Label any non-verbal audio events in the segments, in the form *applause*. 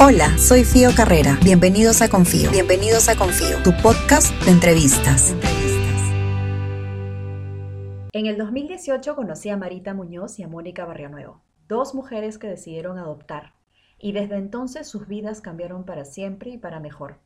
Hola, soy Fío Carrera. Bienvenidos a Confío. Bienvenidos a Confío, tu podcast de entrevistas. En el 2018 conocí a Marita Muñoz y a Mónica Barrionuevo, dos mujeres que decidieron adoptar, y desde entonces sus vidas cambiaron para siempre y para mejor.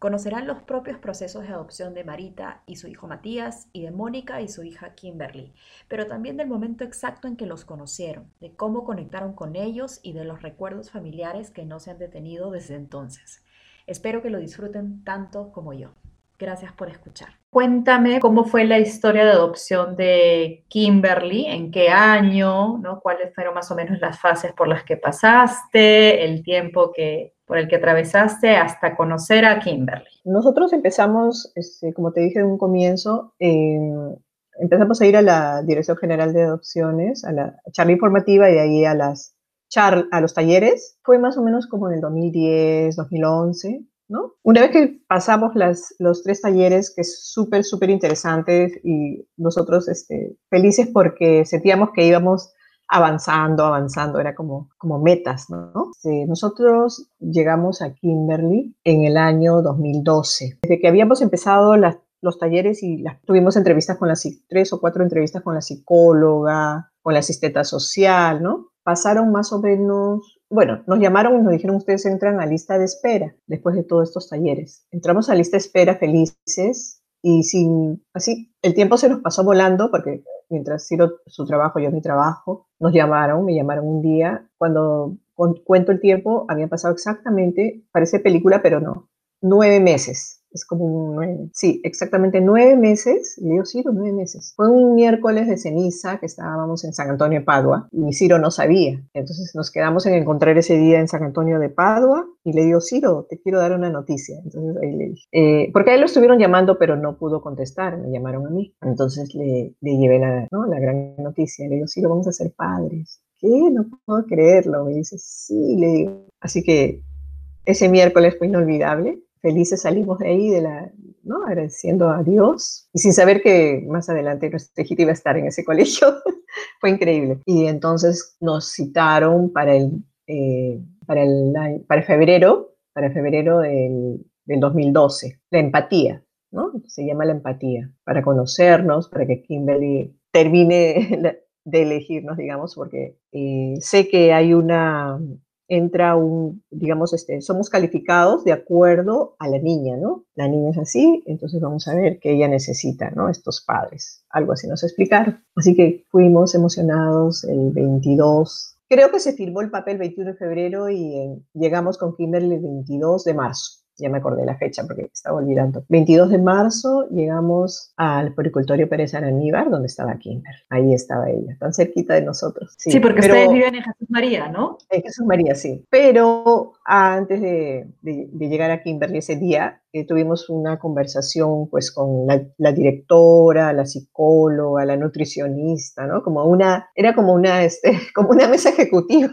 Conocerán los propios procesos de adopción de Marita y su hijo Matías y de Mónica y su hija Kimberly, pero también del momento exacto en que los conocieron, de cómo conectaron con ellos y de los recuerdos familiares que no se han detenido desde entonces. Espero que lo disfruten tanto como yo. Gracias por escuchar. Cuéntame cómo fue la historia de adopción de Kimberly, en qué año, ¿no? cuáles fueron más o menos las fases por las que pasaste, el tiempo que, por el que atravesaste hasta conocer a Kimberly. Nosotros empezamos, este, como te dije en un comienzo, em, empezamos a ir a la Dirección General de Adopciones, a la charla informativa y de ahí a, las char a los talleres. Fue más o menos como en el 2010, 2011. ¿No? Una vez que pasamos las, los tres talleres, que es súper, súper interesantes y nosotros este, felices porque sentíamos que íbamos avanzando, avanzando, era como, como metas, ¿no? nosotros llegamos a Kimberly en el año 2012. Desde que habíamos empezado los talleres y tuvimos entrevistas con las tres o cuatro entrevistas con la psicóloga, con la asistenta social, ¿no? Pasaron más o menos, bueno, nos llamaron y nos dijeron ustedes entran a lista de espera después de todos estos talleres. Entramos a lista de espera felices y sin, así, el tiempo se nos pasó volando porque mientras Ciro su trabajo, yo mi trabajo, nos llamaron, me llamaron un día, cuando cuento el tiempo, había pasado exactamente, parece película, pero no, nueve meses es como un sí, exactamente nueve meses, le digo Ciro, nueve meses. Fue un miércoles de ceniza que estábamos en San Antonio de Padua y Ciro no sabía. Entonces nos quedamos en encontrar ese día en San Antonio de Padua y le digo, Ciro, te quiero dar una noticia. Entonces ahí le dije, eh, porque a él lo estuvieron llamando, pero no pudo contestar, me llamaron a mí. Entonces le, le llevé la, ¿no? la gran noticia. Le digo, Ciro, vamos a ser padres. ¿Qué? No puedo creerlo. Me dice, sí, le digo. Así que ese miércoles fue inolvidable felices salimos de ahí, de la, ¿no? agradeciendo a Dios y sin saber que más adelante nuestra hijita iba a estar en ese colegio. *laughs* Fue increíble. Y entonces nos citaron para el, eh, para el, para febrero, para febrero del, del 2012, la empatía. ¿no? Se llama la empatía, para conocernos, para que Kimberly termine *laughs* de elegirnos, digamos, porque eh, sé que hay una, entra un, digamos, este, somos calificados de acuerdo a la niña, ¿no? La niña es así, entonces vamos a ver qué ella necesita, ¿no? Estos padres. Algo así nos explicaron. Así que fuimos emocionados el 22. Creo que se firmó el papel 21 de febrero y llegamos con Kimberly el 22 de marzo ya me acordé la fecha porque estaba olvidando. 22 de marzo llegamos al Poricultorio Pérez Araníbar, donde estaba Kimber. Ahí estaba ella, tan cerquita de nosotros. Sí, porque ustedes viven en Jesús María, ¿no? En Jesús María, sí. Pero antes de, llegar a Kimberly ese día, eh, tuvimos una conversación pues con la, la, directora, la psicóloga, la nutricionista, ¿no? Como una, era como una, este, *laughs* como una mesa ejecutiva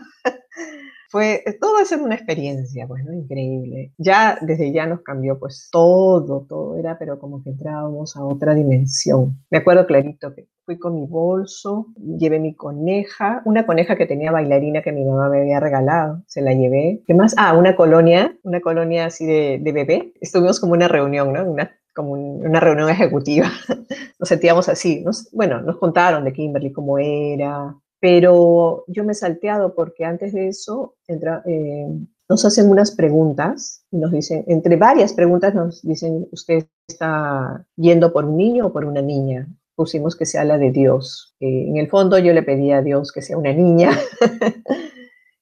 fue, eh, todo eso una experiencia, pues, ¿no? Increíble. Ya, desde ya nos cambió, pues, todo, todo era, pero como que entrábamos a otra dimensión. Me acuerdo clarito que fui con mi bolso, llevé mi coneja, una coneja que tenía bailarina que mi mamá me había regalado, se la llevé. ¿Qué más? Ah, una colonia, una colonia así de, de bebé. Estuvimos como una reunión, ¿no? Una, como una reunión ejecutiva. *laughs* Nos sentíamos así. Nos, bueno, nos contaron de Kimberly cómo era, pero yo me he salteado porque antes de eso eh, nos hacen unas preguntas y nos dicen, entre varias preguntas nos dicen, ¿usted está yendo por un niño o por una niña? Pusimos que sea la de Dios. Eh, en el fondo yo le pedí a Dios que sea una niña. *laughs*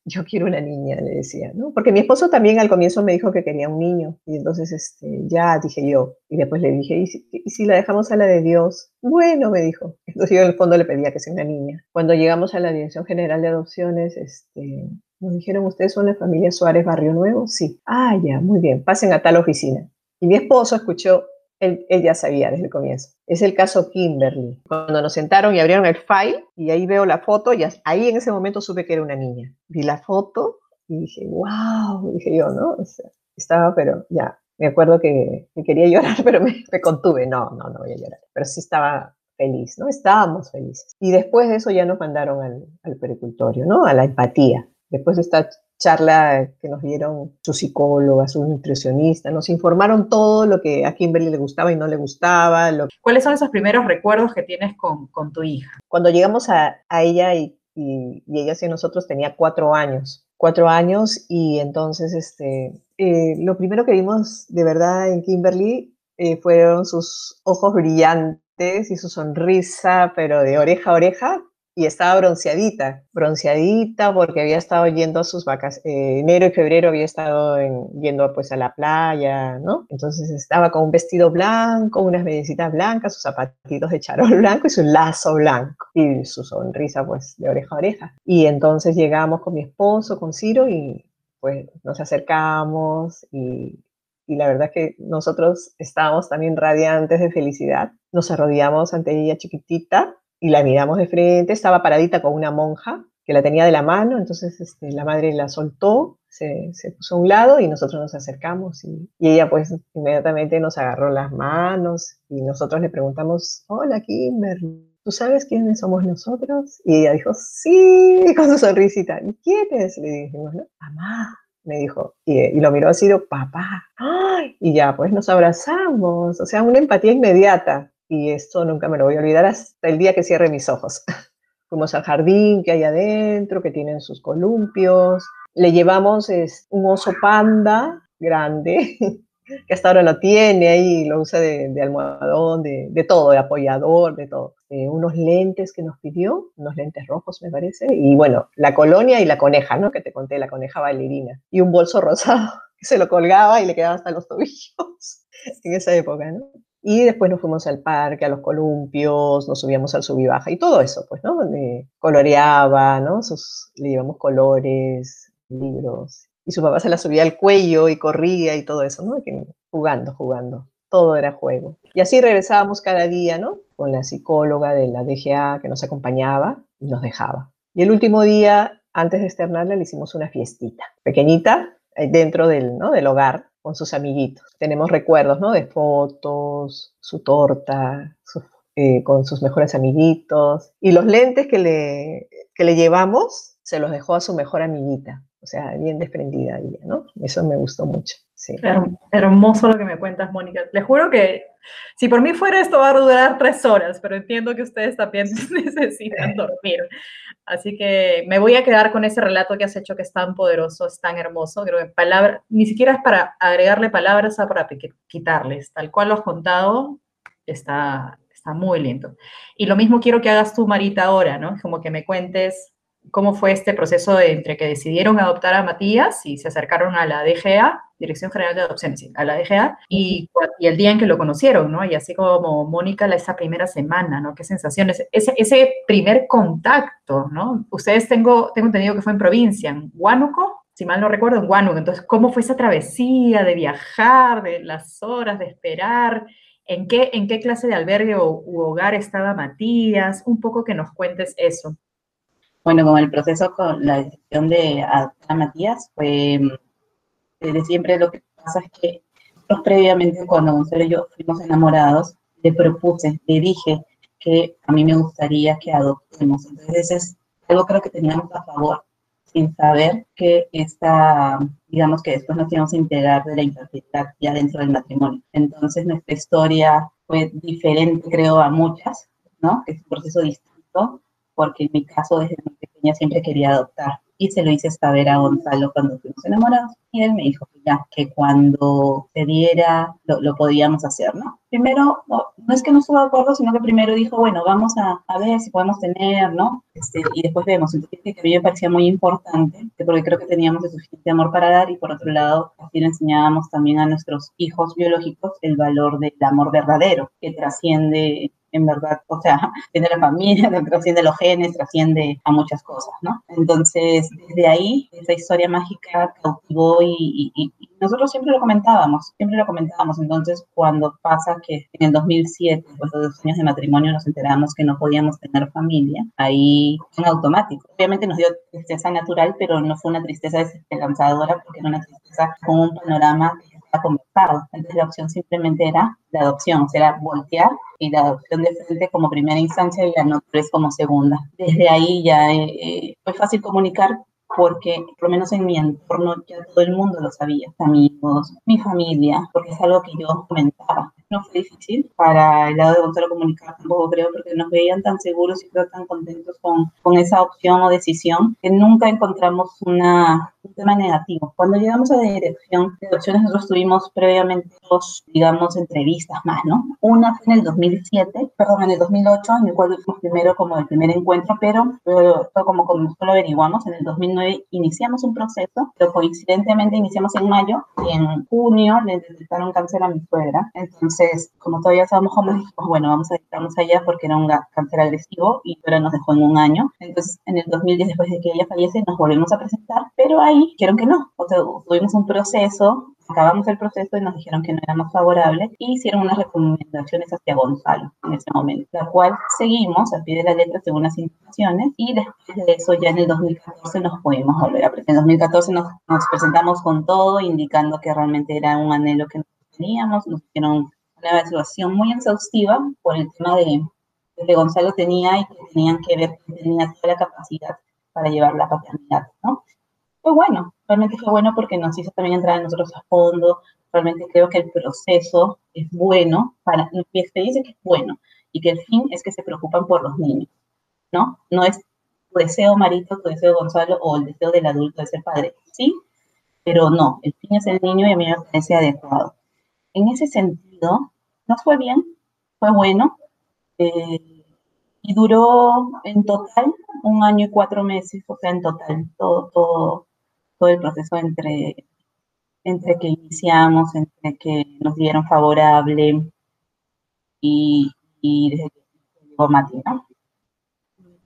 yo quiero una niña, le decía, ¿no? Porque mi esposo también al comienzo me dijo que quería un niño, y entonces este, ya dije yo, y después le dije, ¿y si, la dejamos a la de Dios? Bueno, me dijo. Entonces yo en el fondo le pedía que sea una niña. Cuando llegamos a la Dirección General de Adopciones, este, nos dijeron, ¿ustedes son la familia Suárez Barrio Nuevo? Sí. Ah, ya, muy bien, pasen a tal oficina. Y mi esposo escuchó él, ya sabía desde el comienzo. Es el caso Kimberly. Cuando nos sentaron y abrieron el file, y ahí veo la foto, y ahí en ese momento supe que era una niña. Vi la foto y dije, wow, dije yo, ¿no? estaba, pero ya, me acuerdo que, quería *laughs* llorar, pero me, contuve. No, no, no voy a llorar. Pero sí estaba feliz, ¿no? Estábamos felices. Y después de eso ya nos mandaron al, al pericultorio, ¿no? A la empatía. Después de esta charla que nos dieron su psicóloga, su nutricionista, nos informaron todo lo que a Kimberly le gustaba y no le gustaba. ¿Cuáles son esos primeros recuerdos que tienes con, con tu hija? Cuando llegamos a, a ella y, y, y, ella sí nosotros tenía cuatro años, cuatro años y entonces este, eh, lo primero que vimos de verdad en Kimberly eh, fueron sus ojos brillantes y su sonrisa, pero de oreja a oreja, y estaba bronceadita, bronceadita porque había estado yendo a sus vacas, eh, enero y febrero había estado yendo pues a la playa, ¿no? Entonces estaba con un vestido blanco, unas medicitas blancas, sus zapatitos de charol *laughs* blanco y su lazo blanco y su sonrisa pues de oreja a oreja. Y entonces llegamos con mi esposo, con Ciro y pues nos acercamos y, y la verdad es que nosotros estábamos también radiantes de felicidad. Nos arrodillamos ante ella chiquitita y la miramos de frente, estaba paradita con una monja que la tenía de la mano, entonces este, la madre la soltó, se, puso a un lado y nosotros nos acercamos y, ella pues inmediatamente nos agarró las manos y nosotros le preguntamos, hola Kimberly, ¿tú sabes quiénes somos nosotros? Y ella dijo, sí, *laughs* con su sonrisita, ¿y quiénes? Le dijimos, ¿no? Mamá, me dijo, y, y, lo miró así, papá, ¡Ay! y ya, pues nos abrazamos, o sea, una empatía inmediata y esto nunca me lo voy a olvidar hasta el día que cierre mis ojos. *laughs* Fuimos al jardín que hay adentro, que tienen sus columpios. Le llevamos es, un oso panda grande, *laughs* que hasta ahora lo tiene ahí, lo usa de, almohadón, de, de, todo, de apoyador, de todo. Eh, unos lentes que nos pidió, unos lentes rojos me parece, y bueno, la colonia y la coneja, ¿no? Que te conté, la coneja bailarina. Y un bolso rosado *laughs* que se lo colgaba y le quedaba hasta los tobillos en esa época, ¿no? Y después nos fuimos al parque, a los columpios, nos subíamos al sub y y todo eso, pues, ¿no? Le coloreaba, ¿no? Sus, le llevamos colores, libros. Y su papá se la subía al cuello y corría y todo eso, ¿no? Que, jugando, jugando. Todo era juego. Y así regresábamos cada día, ¿no? Con la psicóloga de la DGA que nos acompañaba y nos dejaba. Y el último día, antes de externarla, le hicimos una fiestita, pequeñita, dentro del, ¿no? del hogar, con sus amiguitos. Tenemos recuerdos, ¿no? De fotos, su torta, eh, con sus mejores amiguitos. Y los lentes que le, que le llevamos se los dejó a su mejor amiguita. O sea, bien desprendida ella, ¿no? Eso me gustó mucho. Sí. Hermoso lo que me cuentas, Mónica. Les juro que si por mí fuera esto va a durar tres horas, pero entiendo que ustedes también *laughs* necesitan dormir. Así que me voy a quedar con ese relato que has hecho que es tan poderoso, es tan hermoso. Creo que palabra, ni siquiera es para agregarle palabras, a para quitarles. Tal cual lo has contado, está, está muy lindo. Y lo mismo quiero que hagas tú, Marita, ahora, ¿no? Como que me cuentes cómo fue este proceso de, entre que decidieron adoptar a Matías y se acercaron a la DGA, Dirección General de Adopciones, a la DGA, y, y, el día en que lo conocieron, ¿no? Y así como Mónica, esa primera semana, ¿no? Qué sensaciones, ese, ese primer contacto, ¿no? Ustedes tengo, tengo entendido que fue en provincia, en Huánuco, si mal no recuerdo, en Huánuco. Entonces, ¿cómo fue esa travesía de viajar, de las horas de esperar? ¿En qué, en qué clase de albergue o u hogar estaba Matías? Un poco que nos cuentes eso. Bueno, con el proceso con la decisión de adoptar a Matías, fue desde siempre lo que pasa es que nosotros previamente, cuando Gonzalo y yo fuimos enamorados, le propuse, le dije que a mí me gustaría que adoptemos. Entonces, es algo creo que teníamos a favor, sin saber que esta, digamos que después nos íbamos a integrar de la infertilidad ya dentro del matrimonio. Entonces, nuestra historia fue diferente, creo, a muchas, ¿no? Es un proceso distinto porque en mi caso desde muy pequeña siempre quería adoptar y se lo hice saber a Gonzalo cuando fuimos enamorados y él me dijo que ya, que cuando se diera lo, lo podíamos hacer, ¿no? Primero, no, no, es que no estuvo de acuerdo, sino que primero dijo, bueno, vamos a, a ver si podemos tener, ¿no? Este, y después vemos. Entonces, que a mí me parecía muy importante, porque creo que teníamos el suficiente amor para dar y por otro lado, así le enseñábamos también a nuestros hijos biológicos el valor del amor verdadero, que trasciende en verdad, o sea, *laughs* trasciende la familia, *laughs* trasciende los genes, trasciende a muchas cosas, ¿no? Entonces, desde ahí, esa historia mágica cautivó y, nosotros siempre lo comentábamos, siempre lo comentábamos. Entonces, cuando pasa que en el 2007, después de dos años de matrimonio, nos enteramos que no podíamos tener familia, ahí en automático. Obviamente nos dio tristeza natural, pero no fue una tristeza desesperanzadora porque era una tristeza con un panorama que conversado. Entonces la opción simplemente era la adopción, o sea, era voltear y la adopción de frente como primera instancia y la no tres como segunda. Desde ahí ya eh, fue fácil comunicar porque por lo menos en mi entorno ya todo el mundo lo sabía, amigos, mi familia, porque es algo que yo comentaba. No fue difícil para el lado de Gonzalo comunicar tampoco creo, porque nos veían tan seguros y creo tan contentos con, con esa opción o decisión que nunca encontramos una, un tema negativo. Cuando llegamos a la dirección de opciones, nosotros tuvimos previamente dos, digamos, entrevistas más, ¿no? Una fue en el 2007, perdón, en el 2008, en el cual fuimos primero como el primer encuentro, pero, pero como, como solo averiguamos, en el 2009 iniciamos un proceso, pero coincidentemente iniciamos en mayo y en junio le detectaron cáncer a mi suegra. Entonces, como todavía estábamos jóvenes, dijimos, bueno, vamos a dedicarnos allá porque era un cáncer agresivo y ahora nos dejó en un año. Entonces, en el 2010, después de que ella fallece, nos volvimos a presentar, pero ahí dijeron que no. O sea, tuvimos un proceso, acabamos el proceso y nos dijeron que no éramos favorables y hicieron unas recomendaciones hacia Gonzalo en ese momento, la cual seguimos al pie de la letra según las indicaciones y después de eso ya en el 2014 nos pudimos volver a presentar. En 2014 nos, nos presentamos con todo, indicando que realmente era un anhelo que teníamos, nos hicieron una evaluación muy exhaustiva por el tema de que Gonzalo tenía y que tenían que ver que tenía toda la capacidad para llevar la paternidad, ¿no? fue bueno, realmente fue bueno porque nos hizo también entrar a nosotros a fondo, realmente creo que el proceso es bueno, para, mi experiencia que es bueno, y que el fin es que se preocupan por los niños, ¿no? No es tu deseo Marito, tu deseo Gonzalo o el deseo del adulto de ser padre, sí, pero no, el fin es el niño y a mí me parece adecuado. En ese sentido, nos fue bien, fue bueno, eh, y duró en total un año y cuatro meses, o sea, en total, todo, todo, todo el proceso entre, entre que iniciamos, entre que nos dieron favorable y, y desde que llegó Mati, ¿no?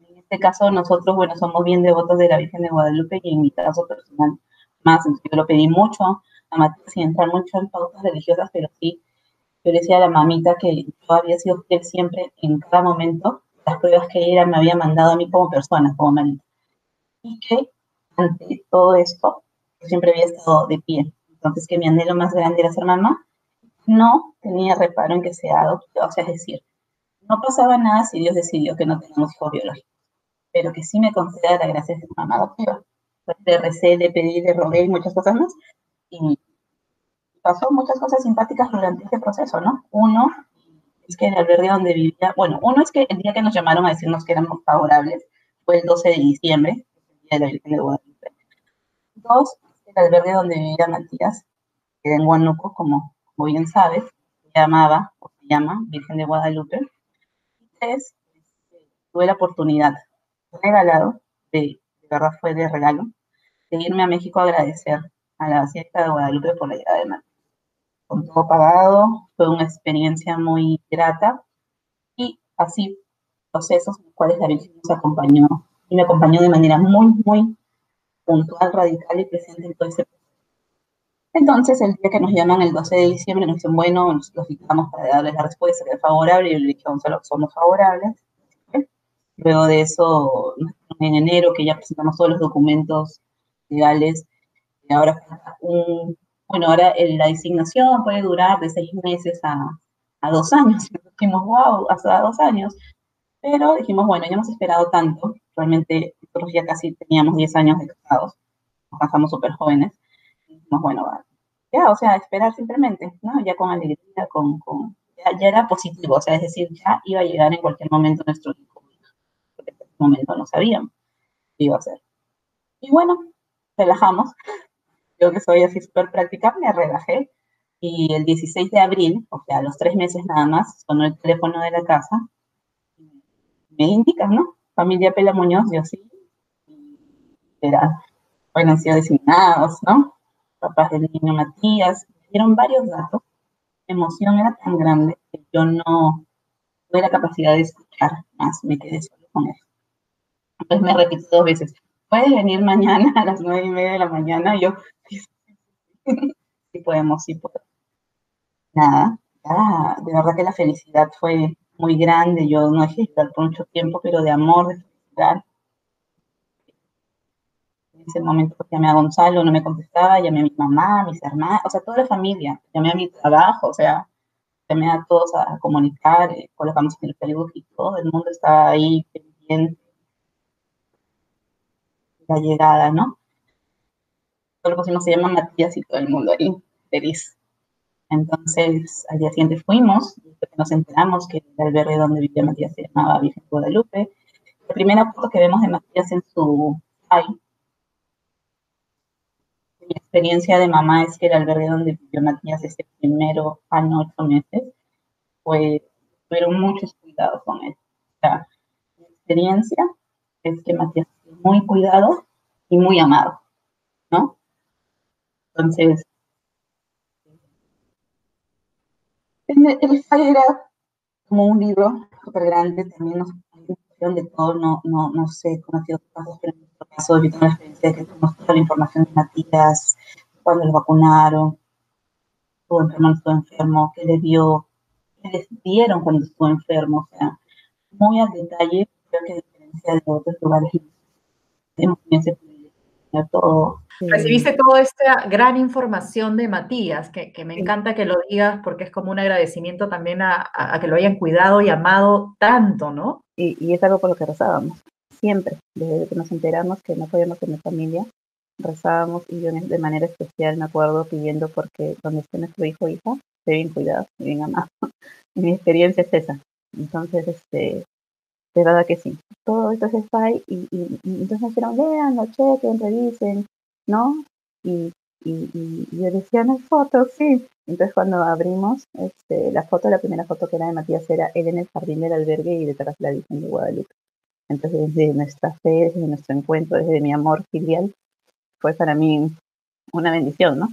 En este caso, nosotros, bueno, somos bien devotos de la Virgen de Guadalupe y en mi caso personal más, entonces yo lo pedí mucho a Mati sin entrar mucho en pautas religiosas, pero sí, yo le decía a la mamita que yo había sido fiel siempre en cada momento las pruebas que ella me había mandado a mí como persona, como Marita. Y que ante todo esto, yo siempre había estado de pie. Entonces, que mi anhelo más grande era ser mamá, no tenía reparo en que sea adoptiva. O sea, es decir, no pasaba nada si Dios decidió que no tengamos hijos biológicos, pero que sí me conceda la gracia de ser mamá adoptiva. Le recé, le pedí, le rogué y muchas cosas más. Y pasó muchas cosas simpáticas durante este proceso, ¿no? Uno, es que el albergue donde vivía, bueno, uno es que el día que nos llamaron a decirnos que éramos favorables fue el 12 de diciembre, el día de la Virgen de Guadalupe. Dos, el albergue donde vivía Matías, que en Huánuco, como, como bien sabes, se llamaba, o se llama, Virgen de Guadalupe. Y tres, tuve la oportunidad, regalado, de, de verdad fue de regalo, de irme a México a agradecer a la Basílica de Guadalupe por la llegada de Matías con todo pagado, fue una experiencia muy grata y así procesos en los cuales la Virgen nos acompañó y me acompañó de manera muy, muy puntual, radical y presente en todo ese proceso. Entonces, el día que nos llaman el 12 de diciembre, nos dicen, bueno, nos los citamos para darles la respuesta que es favorable, y yo le dije, Gonzalo, somos favorables. Luego de eso, en enero, que ya presentamos todos los documentos legales, y ahora un bueno, ahora la designación puede durar de seis meses a, a dos años. *laughs* dijimos, wow, hasta dos años. Pero dijimos, bueno, ya hemos esperado tanto. Realmente nosotros ya casi teníamos 10 años de casados. Nos casamos súper jóvenes. dijimos, bueno. Ya, o sea, esperar simplemente, ¿no? Ya con alegría, con, con ya, ya, era positivo, o sea, es decir, ya iba a llegar en cualquier momento nuestro hijo. Porque en ese momento no sabíamos qué iba a ser. Y bueno, relajamos, yo que soy así súper práctica, me relajé. Y el 16 de abril, o sea, a los tres meses nada más, sonó el teléfono de la casa. Me indican, ¿no? Familia Pela Muñoz, yo sí. Era, bueno, han sido designados, ¿no? Papás del niño Matías. Me dieron varios datos. La emoción era tan grande que yo no tuve la capacidad de escuchar más. Me quedé solo con eso. Entonces me repito dos veces. ¿Puedes venir mañana *laughs* a las nueve y media de la mañana? yo, *laughs* sí podemos, sí podemos. Nada, de verdad que la felicidad fue muy grande. Yo no dejé de por mucho tiempo, pero de amor, de felicidad. En ese momento llamé a Gonzalo, no me contestaba, llamé a mi mamá, a mis hermanas, o sea, toda la familia, llamé a mi trabajo, o sea, llamé a todos a, comunicar, eh, colocamos en el Facebook y todo el mundo estaba ahí pendiente la llegada, ¿no? solo pusimos se llama Matías y todo el mundo ahí feliz. Entonces, al día siguiente fuimos, nos enteramos que el albergue donde vivía Matías se llamaba Virgen Guadalupe. La primera foto que vemos de Matías en su ay, mi experiencia de mamá es que el albergue donde vivió Matías ese primero año, ocho meses, pues tuvieron muchos cuidados con él. O sea, mi experiencia es que Matías muy cuidado y muy amado, ¿no? Entonces, el, el era como un libro súper grande, también nos de todo, no, no, no sé cómo ha sido tu caso, pero en nuestro caso, yo tengo la experiencia de que tenemos toda la información de Matías, cuando lo vacunaron, estuvo enfermo, estuvo enfermo, qué le dio, qué les dieron cuando estuvo enfermo, o sea, muy al detalle, creo que a diferencia de otros lugares, ese todo. Recibiste toda esta gran información de Matías, que, que, me encanta que lo digas porque es como un agradecimiento también a, a, que lo hayan cuidado y amado tanto, ¿no? Y, y, es algo por lo que rezábamos, siempre, desde que nos enteramos que no podíamos tener familia, rezábamos y yo de manera especial me acuerdo pidiendo porque donde esté nuestro hijo o hija, esté bien cuidado y bien amado. Y *laughs* mi experiencia es esa. Entonces, este, de verdad que sí. Todo esto es spy y, y, y entonces nos dijeron, vean, lo chequen, revisen, ¿no? Y, y, yo decía, no hay fotos, sí. Entonces cuando abrimos este, la foto, la primera foto que era de Matías era él en el jardín del albergue y detrás la Virgen de Guadalupe. Entonces desde nuestra fe, desde nuestro encuentro, desde mi amor filial, fue para mí una bendición, ¿no?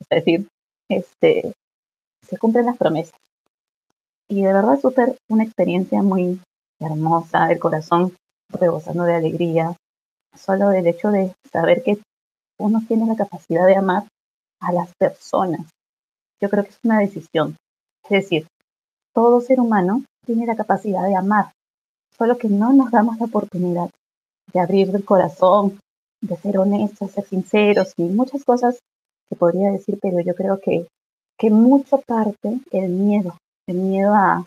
Es decir, este, se cumplen las promesas. Y de verdad súper una experiencia muy hermosa, el corazón rebosando de alegría, solo del hecho de saber que uno tiene la capacidad de amar a las personas. Yo creo que es una decisión. Es decir, todo ser humano tiene la capacidad de amar, solo que no nos damos la oportunidad de abrir el corazón, de ser honestos, ser sinceros y muchas cosas que podría decir, pero yo creo que, que mucho parte el miedo, el miedo a,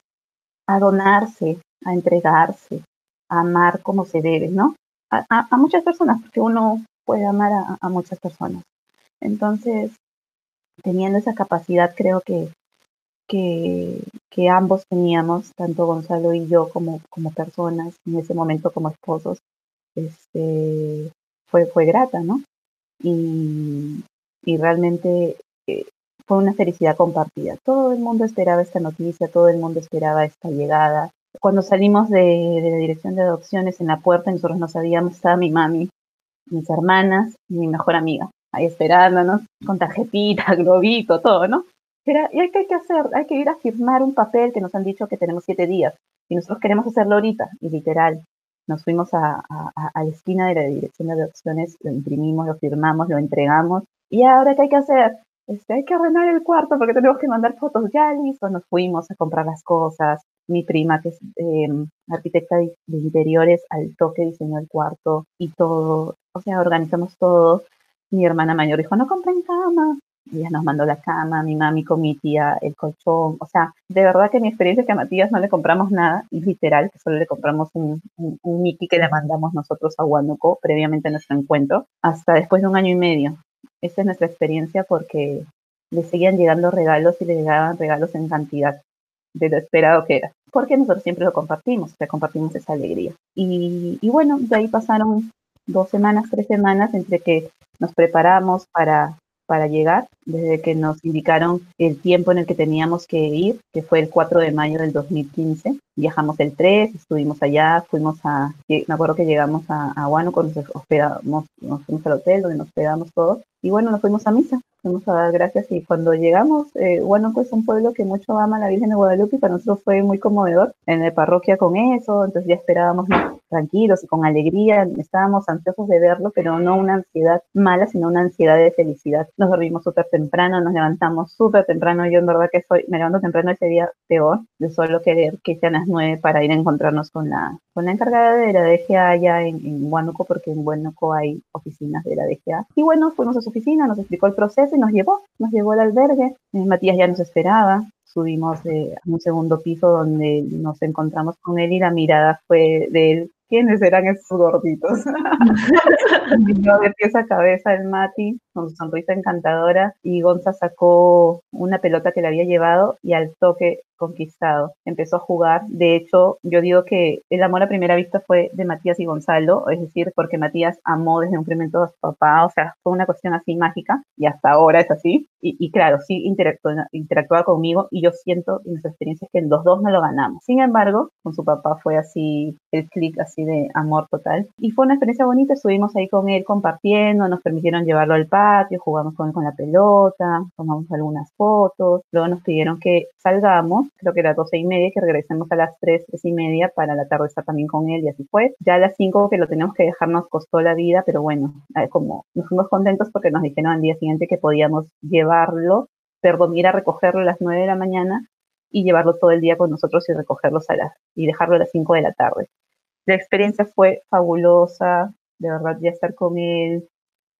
a donarse, a entregarse, a amar como se debe, ¿no? A, muchas personas, porque uno puede amar a, muchas personas. Entonces, teniendo esa capacidad, creo que, que, que, ambos teníamos, tanto Gonzalo y yo como, como personas, en ese momento como esposos, este, fue, fue grata, ¿no? Y, y realmente eh, fue una felicidad compartida. Todo el mundo esperaba esta noticia, todo el mundo esperaba esta llegada. Cuando salimos de, de la dirección de adopciones en la puerta, nosotros no sabíamos, estaba mi mami, mis hermanas y mi mejor amiga, ahí esperándonos, con tarjetita, *laughs* globito, todo, ¿no? Pero, ¿y qué hay que hacer? Hay que ir a firmar un papel que nos han dicho que tenemos siete días y nosotros queremos hacerlo ahorita, y literal, nos fuimos a, a, a, la esquina de la dirección de adopciones, lo imprimimos, lo firmamos, lo entregamos. ¿Y ahora qué hay que hacer? Este, hay que arreglar el cuarto porque tenemos que mandar fotos. Ya listo, nos fuimos a comprar las cosas. Mi prima, que es eh, arquitecta de, interiores, al toque diseñó el cuarto y todo. O sea, organizamos todo. Mi hermana mayor dijo, no compren cama, ella nos mandó la cama, mi mami con mi tía el colchón. O sea, de verdad que mi experiencia es que a Matías no le compramos nada, literal, que solo le compramos un, un, un Mickey que le mandamos nosotros a Huánuco previamente a nuestro encuentro, hasta después de un año y medio. Esa es nuestra experiencia porque le seguían llegando regalos y le llegaban regalos en cantidad de lo esperado que era. Porque nosotros siempre lo compartimos, o sea, compartimos esa alegría. Y, y bueno, de ahí pasaron dos semanas, tres semanas entre que nos preparamos para para llegar, desde que nos indicaron el tiempo en el que teníamos que ir, que fue el 4 de mayo del 2015. Viajamos el 3, estuvimos allá, fuimos a, me acuerdo que llegamos a, a Huánuco, nos hospedamos, nos fuimos al hotel donde nos hospedamos todos, y bueno, nos fuimos a misa, fuimos a dar gracias, y cuando llegamos, eh, es un pueblo que mucho ama a la Virgen de Guadalupe, y para nosotros fue muy conmovedor en la parroquia con eso, entonces ya esperábamos tranquilos y con alegría, estábamos ansiosos de verlo, pero no una ansiedad mala, sino una ansiedad de felicidad. Nos dormimos súper temprano, nos levantamos súper temprano, yo en verdad que soy, me levanto temprano ese día peor, de solo querer que sean las nueve para ir a encontrarnos con la, con la encargada de la DGA allá en, en Huánuco, porque en Huánuco hay oficinas de la DGA. Y bueno, fuimos a su oficina, nos explicó el proceso y nos llevó, nos llevó al albergue. Eh, Matías ya nos esperaba, subimos eh, a un segundo piso donde nos encontramos con él y la mirada fue de él ¿quiénes eran esos gorditos? *laughs* Vino de pieza a cabeza el Mati con su sonrisa encantadora y Gonza sacó una pelota que le había llevado y al toque conquistado. Empezó a jugar. De hecho, yo digo que el amor a primera vista fue de Matías y Gonzalo, es decir, porque Matías amó desde un primer momento a su papá, o sea, fue una cuestión así mágica y hasta ahora es así. Y, claro, sí interactuaba, interactuaba conmigo y yo siento en nuestra experiencia que los dos no lo ganamos. Sin embargo, con su papá fue así el clic así de amor total. Y fue una experiencia bonita, estuvimos ahí con él compartiendo, nos permitieron llevarlo al patio, jugamos con con la pelota, tomamos algunas fotos, luego nos pidieron que salgamos creo que era doce y media, que regresemos a las tres, tres y media para la tarde estar también con él y así fue. Ya a las cinco que lo teníamos que dejar nos costó la vida, pero bueno, eh, como nos fuimos contentos porque nos dijeron al día siguiente que podíamos llevarlo, perdón, ir a recogerlo a las nueve de la mañana y llevarlo todo el día con nosotros y recogerlos a las, y dejarlo a las cinco de la tarde. La experiencia fue fabulosa, de verdad ya estar con él,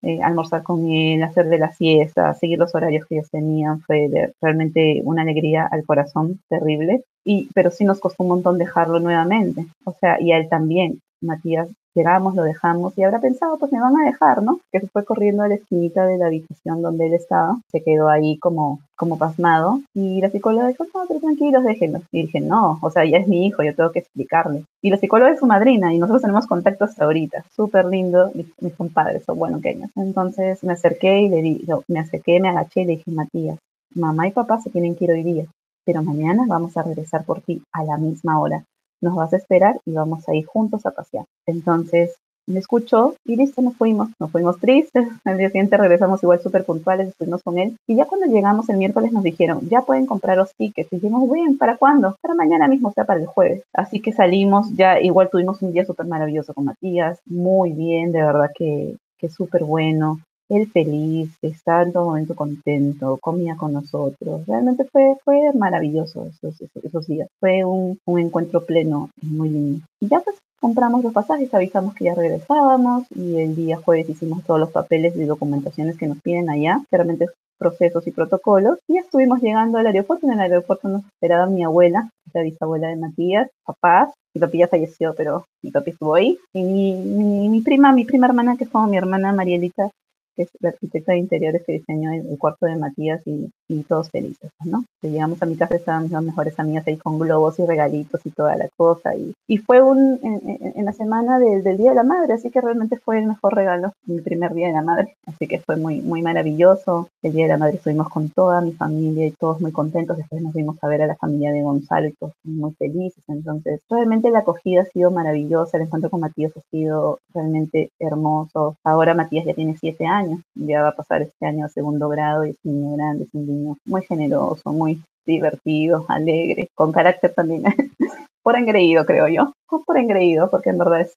eh, almorzar con él, hacer de la siesta, seguir los horarios que ellos tenían, fue realmente una alegría al corazón terrible. Y, pero sí nos costó un montón dejarlo nuevamente. O sea, y a él también. Matías llegamos, lo dejamos y habrá pensado, pues me van a dejar, ¿no? Que se fue corriendo a la esquinita de la habitación donde él estaba, se quedó ahí como, como pasmado y la psicóloga dijo, no, pero tranquilos, déjenlo. Y dije, no, o sea, ya es mi hijo, yo tengo que explicarle. Y la psicóloga es su madrina y nosotros tenemos contacto hasta ahorita, súper lindo, mis, mis, compadres son buenos queños. Entonces me acerqué y le di, me acerqué, me agaché y le dije, Matías, mamá y papá se tienen que ir hoy día, pero mañana vamos a regresar por ti a la misma hora nos vas a esperar y vamos a ir juntos a pasear. Entonces me escuchó y listo, nos fuimos. Nos fuimos tristes. *laughs* Al día siguiente regresamos igual súper puntuales, estuvimos con él. Y ya cuando llegamos el miércoles nos dijeron, ya pueden comprar los tickets. Y dijimos, bien, ¿para cuándo? Para mañana mismo, o sea, para el jueves. Así que salimos, ya igual tuvimos un día súper maravilloso con Matías. Muy bien, de verdad que, que súper bueno él feliz, estaba en todo momento contento, comía con nosotros. Realmente fue, fue maravilloso esos, esos, días. Fue un, un, encuentro pleno muy lindo. Y ya pues compramos los pasajes, avisamos que ya regresábamos y el día jueves hicimos todos los papeles y documentaciones que nos piden allá. Realmente procesos y protocolos y estuvimos llegando al aeropuerto. En el aeropuerto nos esperaba mi abuela, la bisabuela de Matías, papás. Mi papi ya falleció, pero mi papi estuvo ahí. Y mi, mi, mi prima, mi prima hermana, que fue mi hermana Marielita, que es la arquitecta de interiores que diseñó el, cuarto de Matías y, y todos felices, ¿no? llegamos a mi casa, estaban mis mejores amigas ahí con globos y regalitos y toda la cosa. Y, y fue un, en, la semana del Día de la Madre, así que realmente fue el mejor regalo, mi primer Día de la Madre. Así que fue muy, muy maravilloso. El Día de la Madre estuvimos con toda mi familia y todos muy contentos. Después nos vimos a ver a la familia de Gonzalo y todos muy felices. Entonces, realmente la acogida ha sido maravillosa. El encuentro con Matías ha sido realmente hermoso. Ahora Matías ya tiene siete años, ya va a pasar este año a segundo grado y es un niño grande, es un niño muy generoso, muy divertido, alegre, con carácter también. *laughs* por engreído, creo yo. Por engreído, porque en verdad es,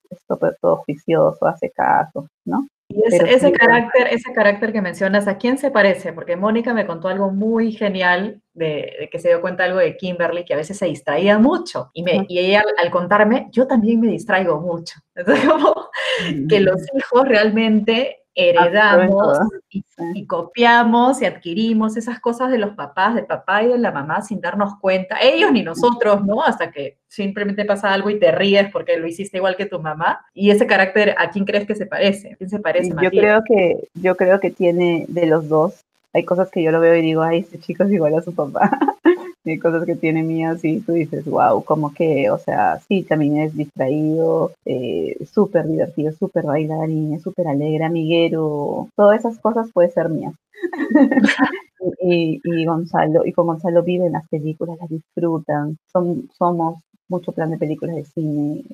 todo, juicioso, hace caso, ¿no? Y ese, carácter, ese carácter que mencionas, ¿a quién se parece? Porque Mónica me contó algo muy genial de, que se dio cuenta algo de Kimberly, que a veces se distraía mucho. Y, me, y ella al, contarme, yo también me distraigo mucho. *laughs* Entonces, como que los hijos realmente heredamos y, copiamos y adquirimos esas cosas de los papás, del papá y de la mamá sin darnos cuenta, ellos ni nosotros, ¿no? Hasta que simplemente pasa algo y te ríes porque lo hiciste igual que tu mamá. Y ese carácter, ¿a quién crees que se parece? ¿A quién se parece? Yo creo que yo creo que tiene de los dos. Hay cosas que yo lo veo y digo, ay, este chico es igual a su papá. *laughs* hay cosas que tiene mías y tú dices, wow, como que, o sea, sí, también es distraído, eh, súper divertido, súper bailarín, súper alegre, amiguero, todas esas cosas puede ser mías. *laughs* y, y, Gonzalo, y con Gonzalo viven las películas, las disfrutan, son, somos mucho plan de películas de cine,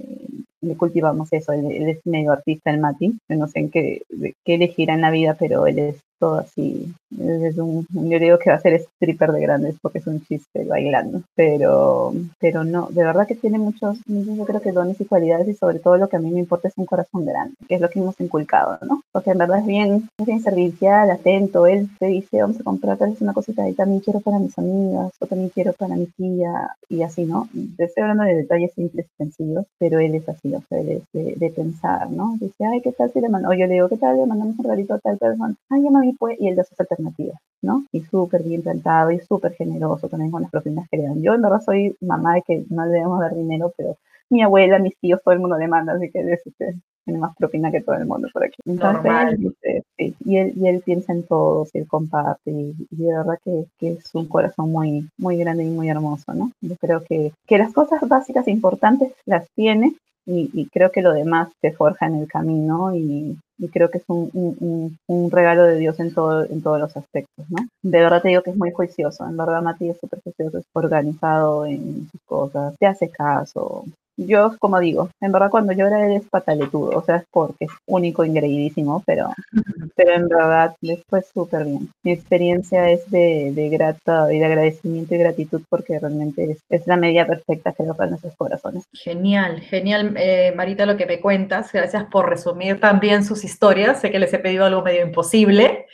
le cultivamos eso, él, es medio artista, el Mati, no sé en qué, qué elegirá en la vida, pero él es todo así. Es un, yo digo que va a ser stripper de grandes porque es un chiste bailando, pero, pero no, de verdad que tiene muchos, yo creo que dones y cualidades y sobre todo lo que a mí me importa es un corazón grande, que es lo que hemos inculcado, ¿no? Porque en verdad es bien, es bien servicial, atento, él te dice, vamos a comprar tal vez una cosita y también quiero para mis amigas, o también quiero para mi tía, y así, ¿no? Estoy hablando de detalles simples y sencillos, pero él es así, o sea, él es de, pensar, ¿no? Dice, ay, ¿qué tal si le mando? O yo le digo, ¿qué tal le mandamos un regalito a tal persona? Ay, ya mami, y él de sus alternativas, ¿no? Y súper bien plantado y súper generoso también con las propinas que le dan. Yo en verdad soy mamá de que no le debemos dar dinero, pero mi abuela, mis tíos, todo el mundo le manda, así que es, este, tiene más propina que todo el mundo por aquí. Entonces, sí, y, él, y él piensa en todos, y él comparte, y, de verdad que, que, es un corazón muy, muy grande y muy hermoso, ¿no? Yo creo que, que las cosas básicas importantes las tiene, y, creo que lo demás se forja en el camino y, creo que es un, un, un, regalo de Dios en, todo, en todos los aspectos, ¿no? De verdad te digo que es muy juicioso, en verdad Mati es súper juicioso, es organizado en sus cosas, te hace caso, yo, como digo, en verdad cuando llora él es pataletudo, o sea, es porque es único, ingreidísimo, pero, *laughs* pero en verdad les fue súper bien. Mi experiencia es de, de grata y de agradecimiento y gratitud porque realmente es, la medida perfecta que para nuestros corazones. Genial, genial, eh, Marita, lo que me cuentas. Gracias por resumir también sus historias. Sé que les he pedido algo medio imposible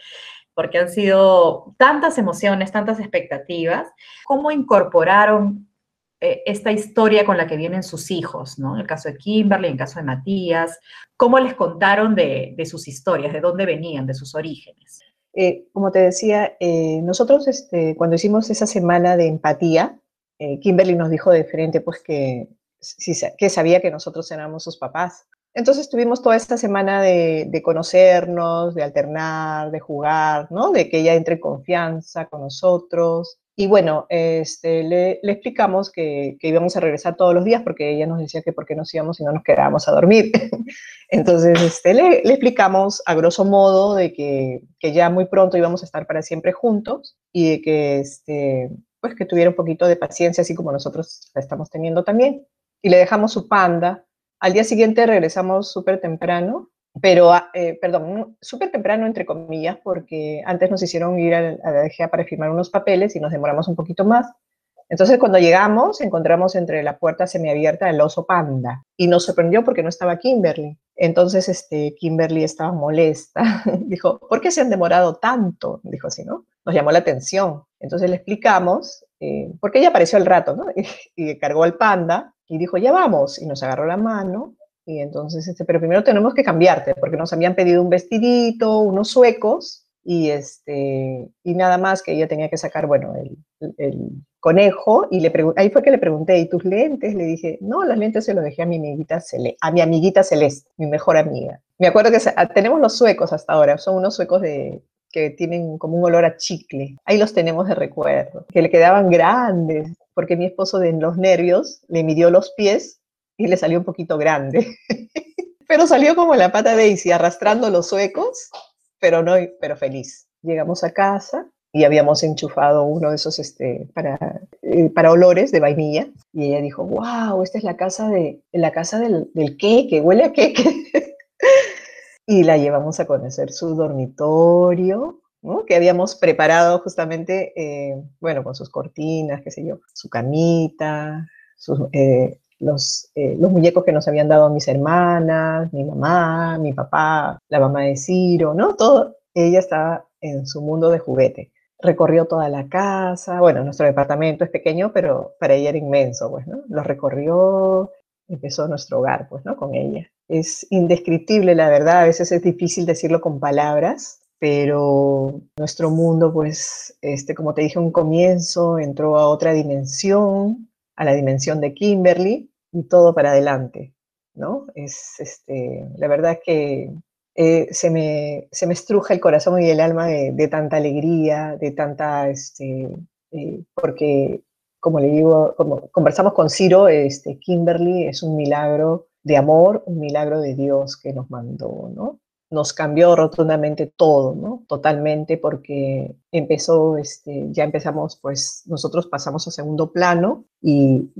porque han sido tantas emociones, tantas expectativas. ¿Cómo incorporaron eh, esta historia con la que vienen sus hijos, ¿no? En el caso de Kimberly, en el caso de Matías, ¿cómo les contaron de, sus historias, de dónde venían, de sus orígenes? Eh, como te decía, eh, nosotros este, cuando hicimos esa semana de empatía, Kimberly nos dijo de frente pues que, que sabía que nosotros éramos sus papás. Entonces tuvimos toda esta semana de, de, conocernos, de alternar, de jugar, ¿no? De que ella entre en confianza con nosotros, y bueno, este, le, explicamos que, íbamos a regresar todos los días porque ella nos decía que por qué nos íbamos y no nos quedábamos a dormir. *laughs* Entonces, este, le, le, explicamos a grosso modo de que, que, ya muy pronto íbamos a estar para siempre juntos y de que, este, pues, que tuviera un poquito de paciencia, así como nosotros la estamos teniendo también. Y le dejamos su panda. Al día siguiente regresamos súper temprano pero, ah, eh, perdón, súper temprano, entre comillas, porque antes nos hicieron ir a, la DGA para firmar unos papeles y nos demoramos un poquito más. Entonces, cuando llegamos, encontramos entre la puerta semiabierta el oso panda y nos sorprendió porque no estaba Kimberly. Entonces, este, Kimberly estaba molesta. *laughs* Dijo, ¿por qué se han demorado tanto? Dijo así, ¿no? Nos llamó la atención. Entonces le explicamos, eh, porque ella apareció al rato, ¿no? *laughs* Y, y cargó al panda y dijo, ya vamos. Y nos agarró la mano y entonces, este, pero primero tenemos que cambiarte, porque nos habían pedido un vestidito, unos suecos, y, este, y nada más que ella tenía que sacar, bueno, el, conejo, y le ahí fue que le pregunté, ¿y tus lentes? Le dije, no, las lentes se los dejé a mi amiguita, Celeste, a mi amiguita Celeste, mi mejor amiga. Me acuerdo que ah, tenemos los suecos hasta ahora, son unos suecos de, que tienen como un olor a chicle. Ahí los tenemos de recuerdo, que le quedaban grandes, porque mi esposo de los nervios le midió los pies y le salió un poquito grande. *laughs* pero salió como la pata Daisy, arrastrando los suecos, pero no, pero feliz. Llegamos a casa y habíamos enchufado uno de esos este, para, eh, para olores de vainilla. Y ella dijo, wow, esta es la casa, de, la casa del, del queque, huele a queque. *laughs* y la llevamos a conocer su dormitorio, que habíamos preparado justamente, eh, bueno, con sus cortinas, qué sé yo, su camita, sus, eh, los, eh, los muñecos que nos habían dado mis hermanas, mi mamá, mi papá, la mamá de Ciro, ¿no? Todo, ella estaba en su mundo de juguete. Recorrió toda la casa, bueno, nuestro departamento es pequeño, pero para ella era inmenso, pues, ¿no? Lo recorrió, empezó nuestro hogar, pues, ¿no? Con ella. Es indescriptible, la verdad, a veces es difícil decirlo con palabras, pero nuestro mundo, pues, este, como te dije, un comienzo, entró a otra dimensión, a la dimensión de Kimberly y todo para adelante, ¿no? Es, este, la verdad que eh, se, me, se me estruja el corazón y el alma de, tanta alegría, de tanta, este, eh, porque, como le digo, como conversamos con Ciro, este, Kimberly es un milagro de amor, un milagro de Dios que nos mandó, ¿no? Nos cambió rotundamente todo, ¿no? Totalmente porque empezó, este, ya empezamos, pues nosotros pasamos a segundo plano y,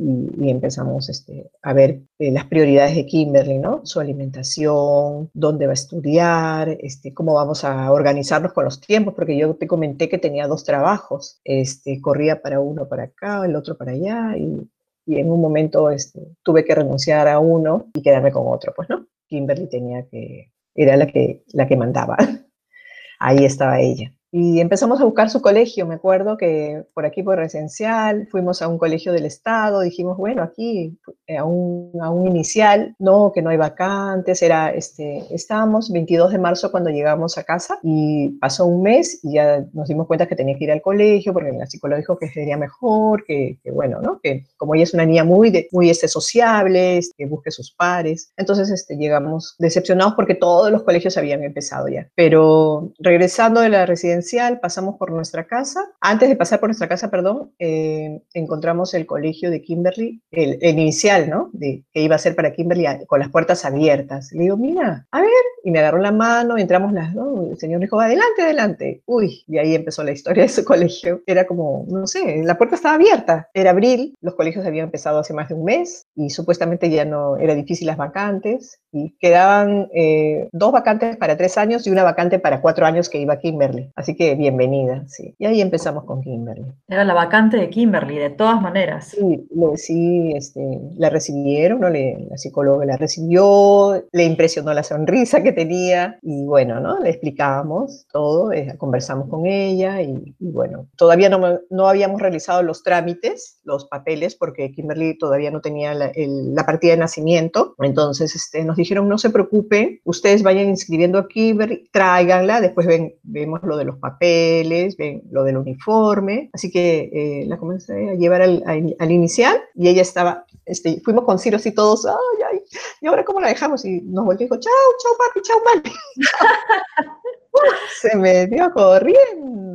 empezamos este, a ver eh, las prioridades de Kimberly, ¿no? Su alimentación, dónde va a estudiar, este, cómo vamos a organizarnos con los tiempos, porque yo te comenté que tenía dos trabajos, este, corría para uno para acá, el otro para allá y, en un momento este, tuve que renunciar a uno y quedarme con otro, pues, ¿no? Kimberly tenía que era la que, la que mandaba. *laughs* Ahí estaba ella. Y empezamos a buscar su colegio, me acuerdo que por aquí por residencial, fuimos a un colegio del Estado, dijimos, bueno, aquí eh, a un, a un inicial, no, que no hay vacantes, era, este, estábamos 22 de marzo cuando llegamos a casa y pasó un mes y ya nos dimos cuenta que tenía que ir al colegio porque la psicóloga dijo que sería mejor, que, que bueno, ¿no? Que como ella es una niña muy, de, muy este, sociable, que busque sus pares, entonces este, llegamos decepcionados porque todos los colegios habían empezado ya. Pero regresando de la residencial, pasamos por nuestra casa. Antes de pasar por nuestra casa, perdón, eh, encontramos el colegio de Kimberly, el, el inicial, ¿no? De, que iba a ser para Kimberly con las puertas abiertas. Le digo, mira, a ver, y me agarró la mano, entramos las dos, el señor dijo, adelante, adelante. Uy, y ahí empezó la historia de su *laughs* colegio. Era como, no sé, la puerta estaba abierta, era abril, los colegios habían empezado hace más de un mes y supuestamente ya no era difícil las vacantes y quedaban eh, dos vacantes para tres años y una vacante para cuatro años que iba a Kimberly. Así que bienvenida, sí. Y ahí empezamos con Kimberly. Era la vacante de Kimberly, de todas maneras. Sí, le, sí este, la recibieron, ¿no? Le, la psicóloga la recibió, le impresionó la sonrisa que tenía y bueno, ¿no? Le explicábamos todo, eh, conversamos con ella y, y, bueno, todavía no, no habíamos realizado los trámites, los papeles, porque Kimberly todavía no tenía la, el, la partida de nacimiento, entonces este, nos dijeron, no se preocupen, ustedes vayan inscribiendo a Kimberly, tráiganla, después ven, vemos lo de los papeles, ven lo del uniforme, así que eh, la comencé a llevar al, al, al, inicial y ella estaba, este, fuimos con Ciro así todos, ay, ay, ¿y ahora cómo la dejamos? Y nos volvió y dijo, chao, chao papi, chao mami. *laughs* se metió corriendo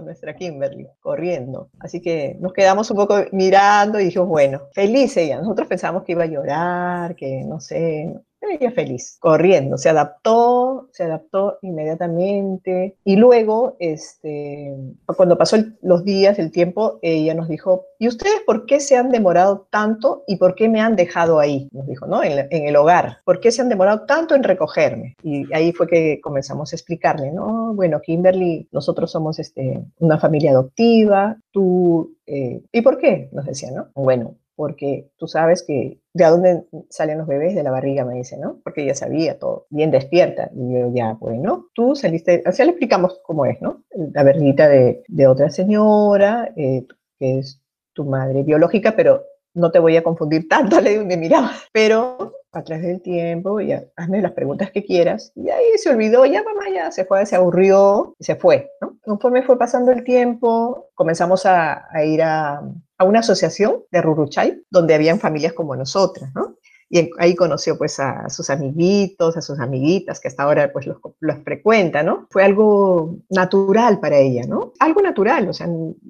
nuestra Kimberly, corriendo. Así que nos quedamos un poco mirando y dijimos, bueno, feliz ella. Nosotros pensamos que iba a llorar, que no sé, ella feliz, corriendo, se adaptó, se adaptó inmediatamente. Y luego, este, cuando pasó los días, el tiempo, ella nos dijo, ¿y ustedes por qué se han demorado tanto y por qué me han dejado ahí? Nos dijo, ¿no? En, en el hogar. ¿Por qué se han demorado tanto en recogerme? Y ahí fue que comenzamos a explicarle, ¿no? Bueno, Kimberly, nosotros somos este, una familia adoptiva, tú... Eh, ¿Y por qué? Nos decía, ¿no? Bueno, porque tú sabes que de dónde salen los bebés de la barriga, me dice, ¿no? Porque ella sabía todo, bien despierta. Y yo, ya, bueno, tú saliste, o sea, le explicamos cómo es, ¿no? La barriguita de, otra señora, eh, que es tu madre biológica, pero no te voy a confundir tanto, *laughs* le miraba, pero a través del tiempo, ya, hazme las preguntas que quieras, y ahí se olvidó, ya mamá ya se fue, se aburrió, y se fue, ¿no? Conforme fue pasando el tiempo, comenzamos a ir a, a una asociación de Ruruchay, donde habían familias como nosotras, ¿no? Y ahí conoció pues a sus amiguitos, a sus amiguitas, que hasta ahora pues los, los, frecuenta, ¿no? Fue algo natural para ella, ¿no? Algo natural, o sea,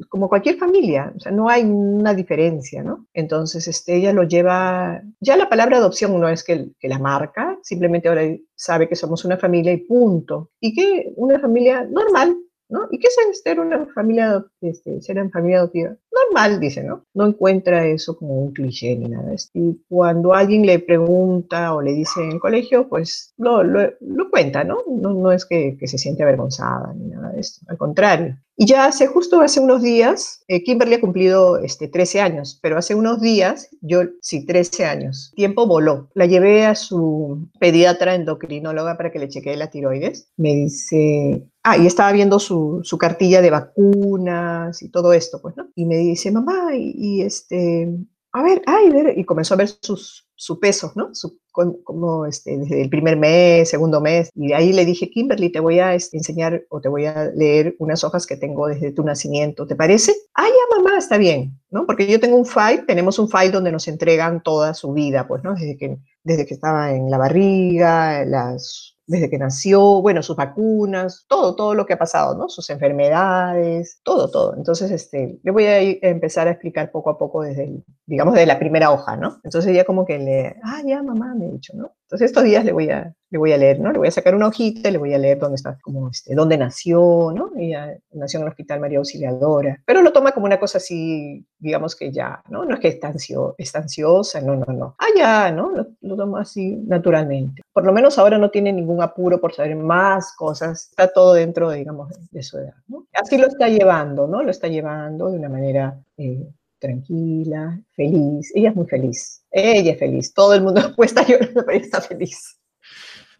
como cualquier familia, o sea, no hay una diferencia, ¿no? Entonces, este, ella lo lleva, ya la palabra adopción no es que, la marca, simplemente ahora sabe que somos una familia y punto. Y que una familia normal, ¿no? ¿Y qué es ser una familia, este, ser en familia adoptiva? Normal, dice, ¿no? No encuentra eso como un cliché ni nada. Y cuando alguien le pregunta o le dice en colegio, pues lo, lo, lo cuenta, ¿no? ¿no? No es que, que, se siente avergonzada ni nada de esto, al contrario. Y ya hace, justo hace unos días, eh, Kimberly ha cumplido este, 13 años, pero hace unos días, yo, sí, 13 años, tiempo voló. La llevé a su pediatra endocrinóloga para que le chequee la tiroides. Me dice, ah, y estaba viendo su, su, cartilla de vacunas y todo esto, pues, ¿no? Y me dice, mamá, y, este, a ver, ay, ver, y comenzó a ver sus, su peso, ¿no? Su, como este, desde el primer mes, segundo mes, y ahí le dije, Kimberly, te voy a este, enseñar o te voy a leer unas hojas que tengo desde tu nacimiento, ¿te parece? Ah, ya, mamá, está bien, ¿no? Porque yo tengo un file, tenemos un file donde nos entregan toda su vida, pues, ¿no? Desde que, desde que estaba en la barriga, las desde que nació, bueno, sus vacunas, todo, todo lo que ha pasado, ¿no? Sus enfermedades, todo, todo. Entonces, este, le voy a, empezar a explicar poco a poco desde, el, digamos, de la primera hoja, ¿no? Entonces ya como que le, ah, ya, mamá, me ha dicho, ¿no? Entonces estos días le voy a, le voy a leer, ¿no? Le voy a sacar una hojita, le voy a leer dónde está, como, este, dónde nació, ¿no? Ella nació en el Hospital María Auxiliadora, pero lo toma como una cosa así, digamos que ya, ¿no? No es que está, ansio, está ansiosa, no, no, no. Ah, ya, ¿no? Lo, lo toma así naturalmente. Por lo menos ahora no tiene ningún apuro por saber más cosas, está todo dentro, digamos, de su edad, ¿no? Así lo está llevando, ¿no? Lo está llevando de una manera... Eh, tranquila, feliz. Ella es muy feliz. Ella es feliz. Todo el mundo *laughs* puede estar llorando, pero ella está feliz.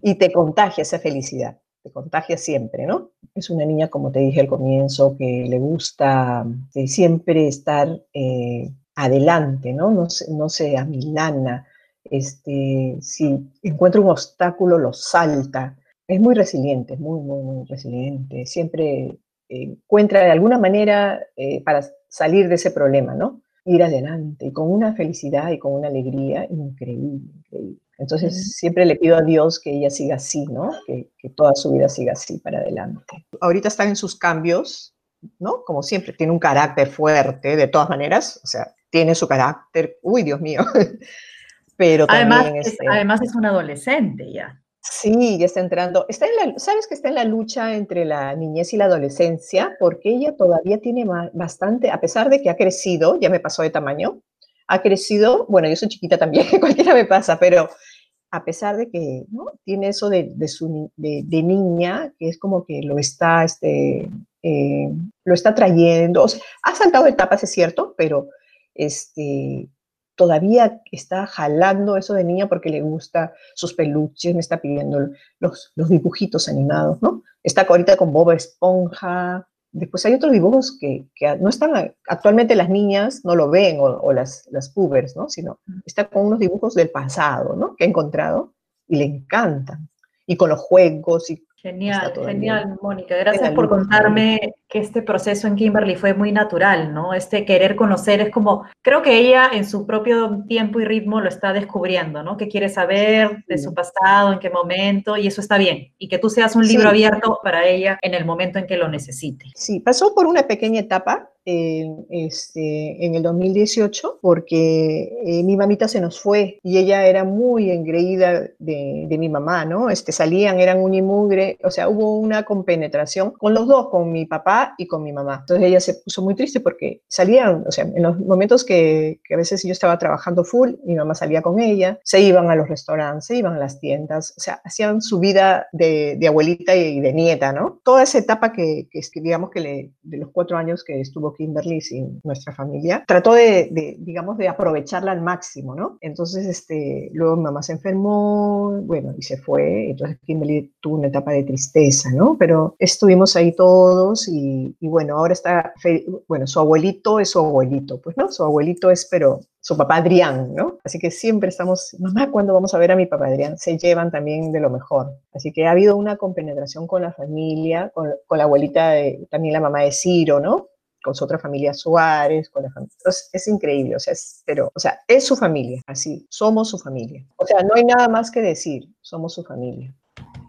Y te contagia esa felicidad. te contagia siempre, ¿no? Es una niña, como te dije al comienzo, que le gusta eh, siempre estar eh, adelante, ¿no? No se, no se amilana. Este, si encuentra un obstáculo, lo salta. Es muy resiliente, muy, muy, muy resiliente. Siempre encuentra de alguna manera para salir de ese problema, ¿no? Ir adelante y con una felicidad y con una alegría increíble, increíble. Entonces siempre le pido a Dios que ella siga así, ¿no? Que, toda su vida siga así para adelante. Ahorita están en sus cambios, ¿no? Como siempre, tiene un carácter fuerte, de todas maneras, o sea, tiene su carácter, uy, Dios mío. *laughs* Pero también además, es, este además es un adolescente ya. Sí, ya está entrando. Está en la, ¿Sabes que está en la lucha entre la niñez y la adolescencia? Porque ella todavía tiene bastante, a pesar de que ha crecido, ya me pasó de tamaño, ha crecido, bueno, yo soy chiquita también, *laughs* cualquiera me pasa, pero a pesar de que ¿no? tiene eso de, su, de, niña, que es como que lo está, este, eh, lo está trayendo, ha saltado etapas, es cierto, pero este, todavía está jalando eso de niña porque le gusta sus peluches, me está pidiendo los, los dibujitos animados, ¿no? Está ahorita con Bob Esponja, Después hay otros dibujos que, no están, actualmente las niñas no lo ven, o, las, las pubers, ¿no? Sino está con unos dibujos del pasado, ¿no? Que ha encontrado y le encantan. Y con los juegos y Genial, genial, Mónica. Gracias por contarme que este proceso en Kimberly fue muy natural, ¿no? Este querer conocer es como, creo que ella en su propio tiempo y ritmo lo está descubriendo, ¿no? Que quiere saber de su pasado, en qué momento, y eso está bien. Y que tú seas un libro abierto para ella en el momento en que lo necesite. Sí, pasó por una pequeña etapa en, este, en el 2018 porque eh, mi mamita se nos fue y ella era muy engreída de, de, mi mamá, ¿no? Este, salían, eran un mugre, o sea, hubo una compenetración con los dos, con mi papá y con mi mamá. Entonces ella se puso muy triste porque salían, o sea, en los momentos que, que a veces yo estaba trabajando full, mi mamá salía con ella, se iban a los restaurantes, se iban a las tiendas, o sea, hacían su vida de, de abuelita y de nieta, ¿no? Toda esa etapa que, que digamos que le, de los cuatro años que estuvo Kimberly sin nuestra familia, trató de, digamos, de aprovecharla al máximo, ¿no? Entonces, este, luego mi mamá se enfermó, bueno, y se fue, entonces Kimberly tuvo una etapa de tristeza, ¿no? Pero estuvimos ahí todos y, y bueno, ahora está, bueno, su abuelito es su abuelito, pues, ¿no? Su abuelito es, pero su papá Adrián, ¿no? Así que siempre estamos, mamá, ¿cuándo vamos a ver a mi papá Adrián? Se llevan también de lo mejor. Así que ha habido una compenetración con la familia, con, con la abuelita, de, también la mamá de Ciro, ¿no? con su otra familia Suárez, con la familia. es increíble, o sea, es, pero, o sea, es su familia, así, somos su familia. O sea, no hay nada más que decir, somos su familia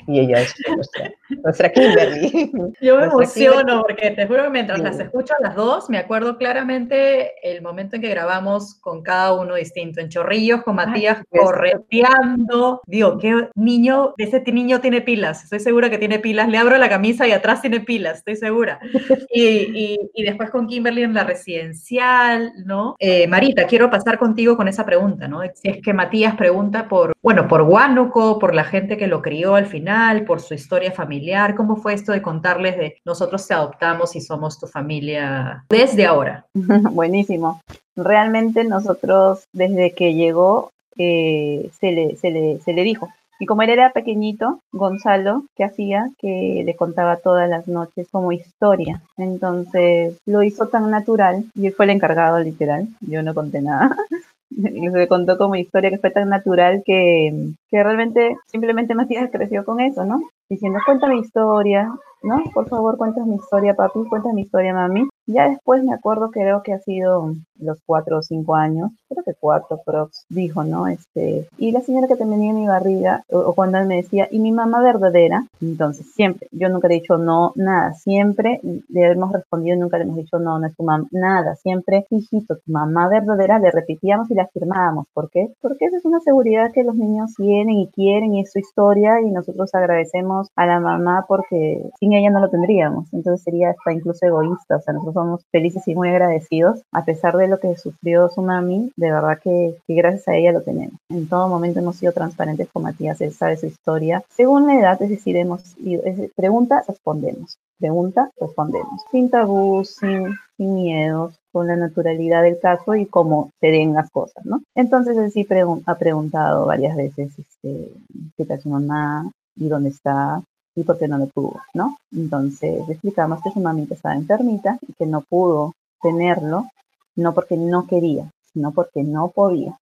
*laughs* y ella es nuestra, nuestra Kimberly. *laughs* Yo me emociono porque te juro que mientras las escucho a las dos, me acuerdo claramente el momento en que grabamos con cada uno distinto. En Chorrillos, con Matías correteando. Digo, ¿qué niño? Ese niño tiene pilas, estoy segura que tiene pilas. Le abro la camisa y atrás tiene pilas, estoy segura. *laughs* Y, y, después con Kimberly en la residencial, ¿no? Eh, Marita, quiero pasar contigo con esa pregunta, ¿no? Si es que Matías pregunta por, bueno, por Huánuco, por la gente que lo crió al final por su historia familiar? ¿Cómo fue esto de contarles de nosotros te adoptamos y somos tu familia desde ahora? *laughs* Buenísimo. Realmente nosotros desde que llegó eh, se, le, se, le, se le dijo, y como él era pequeñito, Gonzalo, ¿qué hacía? Que le contaba todas las noches como historia. Entonces lo hizo tan natural y él fue el encargado literal. Yo no conté nada. *laughs* se contó como historia que fue tan natural que, que realmente simplemente Matías creció con eso, ¿no? Diciendo, cuéntame historia, ¿no? Por favor, cuéntame mi historia, papi, cuéntame mi historia, mami. Ya después me acuerdo, creo que ha sido los cuatro o cinco años, creo que cuatro, prox, dijo, ¿no? Este, y la señora que tenía en mi barriga, o, cuando él me decía, ¿y mi mamá verdadera? Entonces, siempre, yo nunca he dicho no, nada, siempre le hemos respondido, nunca le hemos dicho no, no es tu mamá, nada, siempre, hijito, tu mamá verdadera, le repetíamos y la afirmábamos. ¿Por qué? Porque esa es una seguridad que los niños tienen y quieren y es su historia y nosotros agradecemos a la mamá porque sin ella no lo tendríamos. Entonces sería hasta incluso egoísta, o sea, nosotros somos felices y muy agradecidos, a pesar de lo que sufrió su mami, de verdad que, gracias a ella lo tenemos. En todo momento hemos sido transparentes con Matías, él sabe su historia. Según la edad, es decir, hemos ido, pregunta, respondemos. Pregunta, respondemos. Sin tabús, sin, sin miedos, con la naturalidad del caso y cómo se den las cosas, ¿no? Entonces él sí ha preguntado varias veces, este, ¿qué tal su mamá? ¿Y dónde está? y por qué no lo tuvo, ¿no? Entonces explicamos que su mamita estaba enfermita y que no pudo tenerlo, no porque no quería, sino porque no podía.